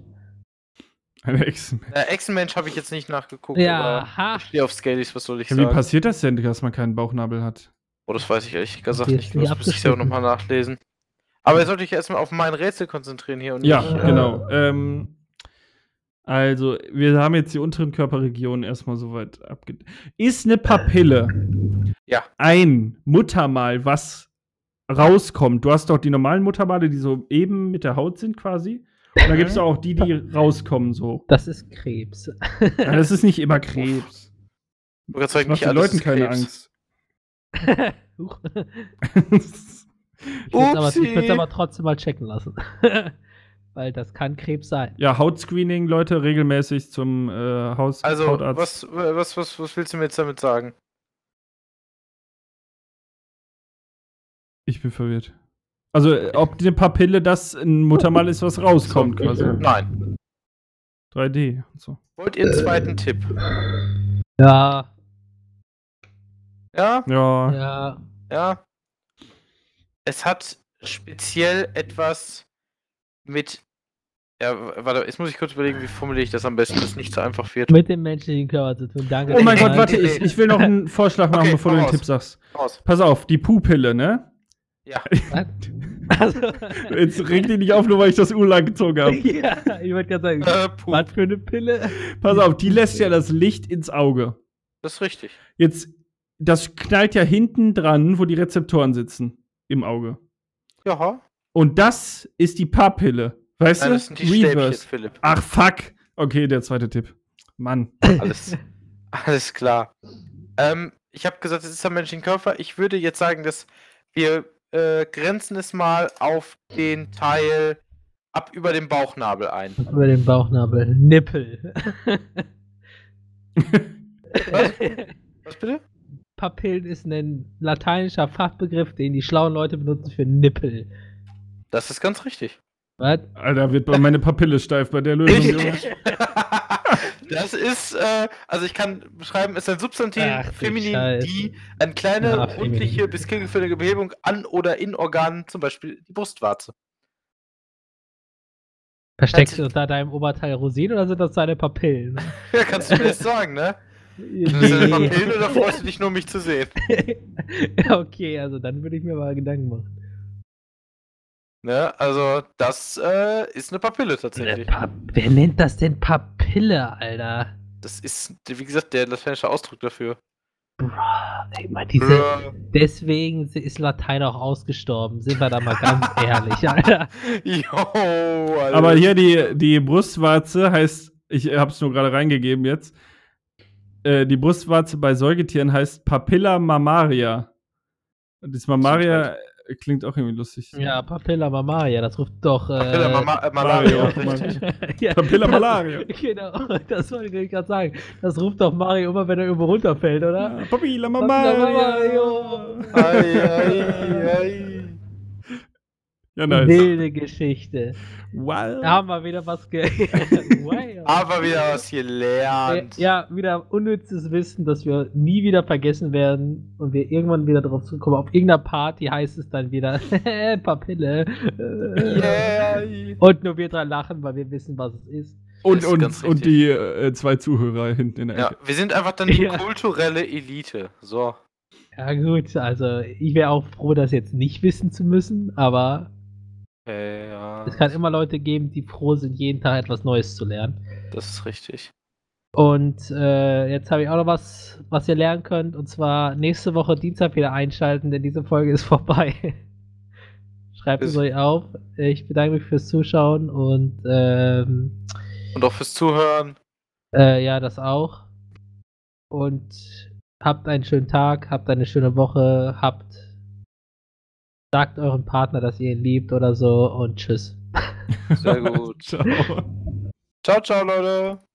S3: Eine Ex.
S2: Äh, Echsenmensch habe ich jetzt nicht nachgeguckt,
S1: Ja,
S2: aber
S1: ha.
S2: ich stehe auf Scalies, was soll ich
S3: Ja, wie
S2: sagen?
S3: passiert das denn, dass man keinen Bauchnabel hat?
S2: Oh, das weiß ich ehrlich gesagt nicht. Das muss ich ja auch nochmal nachlesen. Aber ihr solltet euch erstmal auf mein Rätsel konzentrieren hier und
S3: Ja,
S2: nicht.
S1: äh,
S3: genau. Ähm, also, wir haben jetzt die unteren Körperregionen erstmal soweit abge. Ist eine Papille
S2: Ja.
S3: ein Muttermal, was rauskommt? Du hast doch die normalen Muttermale, die so eben mit der Haut sind quasi. Und dann gibt es auch die, die rauskommen so.
S1: Das ist Krebs.
S3: Ja, das ist nicht immer Krebs. Das macht
S2: nicht
S3: den
S2: alles
S3: Leuten keine. Angst.
S1: Ich würde es aber, trotzdem mal checken lassen. (laughs) Weil das kann Krebs sein.
S3: Ja, Hautscreening, Leute, regelmäßig zum äh, Haus
S2: Also,
S3: Hautarzt.
S2: was, was, was, was willst du mir jetzt damit sagen?
S3: Ich bin verwirrt. Also, äh, ob eine Papille das ein Muttermal ist, was rauskommt, quasi.
S2: Nein.
S3: 3D und so.
S2: Wollt ihr einen zweiten Tipp?
S1: Ja,
S2: Ja?
S3: Ja.
S1: ja.
S2: Ja. Es hat speziell etwas mit. Ja, warte, jetzt muss ich kurz überlegen, wie formuliere ich das am besten, dass es nicht so einfach wird.
S1: Mit dem menschlichen Körper zu tun. Danke.
S3: Oh mein Gott, warte, ich, ich will noch einen Vorschlag machen,
S2: Okay,
S3: bevor du den
S2: raus.
S3: Tipp sagst.
S2: Raus.
S3: Pass auf, die Puh-Pille, ne?
S2: Ja.
S1: Also, (laughs)
S3: Jetzt reg dich nicht auf, nur weil ich das U lang gezogen habe. (laughs)
S1: ja, ich wollte gerade sagen,
S2: Äh,
S1: was für eine Pille?
S3: Pass auf, die lässt ja das Licht ins Auge.
S2: Das ist richtig.
S3: Jetzt, das knallt ja hinten dran, wo die Rezeptoren sitzen im Auge.
S2: Ja.
S3: Und das ist die Papille. Weißt
S2: Nein,
S3: du?
S2: das sind die Stäbchen, Philipp.
S3: Ach, fuck. Okay, der zweite Tipp. Mann.
S2: Alles, alles klar. Ähm, ich habe gesagt, es ist am menschlichen Körper. Ich würde jetzt sagen, dass wir äh, grenzen es mal auf den Teil ab über den Bauchnabel ein.
S1: Über den Bauchnabel. Nippel. (laughs)
S2: Was bitte?
S1: Papillen ist ein lateinischer Fachbegriff, den die schlauen Leute benutzen für Nippel.
S2: Das ist ganz richtig.
S1: Was?
S3: Alter, wird bei meine Papille steif bei der Lösung. (laughs) (laughs)
S2: das ist, äh, also ich kann beschreiben, es ist ein Substantiv
S1: Ach,
S2: feminin,
S1: Scheiße.
S2: die eine kleine,
S1: Ja,
S2: rundliche bis kegelförmige Behebung an oder in Organen, zum Beispiel die Brustwarze.
S1: Versteckst du unter deinem Oberteil Rosinen oder sind das deine Papillen? (laughs)
S2: Ja, kannst du mir das sagen, ne? (laughs) Sind das deine Papillen oder freust du dich nur, mich zu sehen?
S1: ja, (laughs) okay, also dann würde ich mir mal Gedanken machen.
S2: Ne? Also, das äh, ist eine Papille
S1: Eine
S2: tatsächlich.
S1: Pa- Wer nennt das denn Papille, Alter?
S2: Das ist, wie gesagt, der lateinische Ausdruck dafür.
S1: Bra, ey, mal diese, deswegen ist Latein auch ausgestorben, sind wir da mal ganz (laughs) ehrlich, Alter.
S2: Jo, Alter.
S3: Aber hier die, die Brustwarze heißt, ich hab's nur gerade reingegeben jetzt. Äh, die Brustwarze bei Säugetieren heißt Papilla mammaria. Und das Mammaria klingt auch irgendwie lustig.
S1: Ja, Papilla Mammaria, das ruft doch. Äh,
S2: Papilla Mama äh, Malaria, richtig. (laughs)
S1: ja,
S3: Papilla malaria. (laughs)
S1: Genau, das wollte ich gerade sagen. Das ruft doch Mario immer, wenn er irgendwo runterfällt, oder?
S3: Ja, Papilla
S1: Mammaria.
S3: mammaria.
S2: Ei, ei, ei.
S3: Ja, nice.
S1: Wilde Geschichte.
S3: Wow.
S1: Da haben wir wieder was ge (laughs) wow.
S2: Aber wieder was gelernt.
S1: Ja, wieder unnützes Wissen, das wir nie wieder vergessen werden und wir irgendwann wieder drauf zurückkommen. Auf irgendeiner Party heißt es dann wieder (laughs) Papille.
S2: Yeah.
S1: Und nur wir dran lachen, weil wir wissen, was es ist.
S3: Und,
S2: ist
S3: und, und die äh, zwei Zuhörer hinten in der
S2: Ja,
S3: Ecke.
S2: wir sind einfach dann (laughs) die
S1: Ja.
S2: kulturelle Elite. So.
S1: Ja gut, also ich wäre auch froh, das jetzt nicht wissen zu müssen, aber
S2: Äh, ja,
S1: es kann immer Leute geben, die froh sind, jeden Tag etwas Neues zu lernen.
S2: das ist richtig.
S1: Und äh, jetzt habe ich auch noch was, was ihr lernen könnt. Und zwar nächste Woche Dienstag wieder einschalten, denn diese Folge ist (laughs) vorbei. Schreibt es euch auf. Ich bedanke mich fürs Zuschauen und ähm,
S2: Und auch fürs Zuhören.
S1: äh, ja, das auch. Und habt einen schönen Tag, habt eine schöne Woche, habt. Sagt eurem Partner, dass ihr ihn liebt oder so und tschüss.
S2: Sehr gut. (laughs)
S3: Ciao.
S2: ciao, ciao, Leute.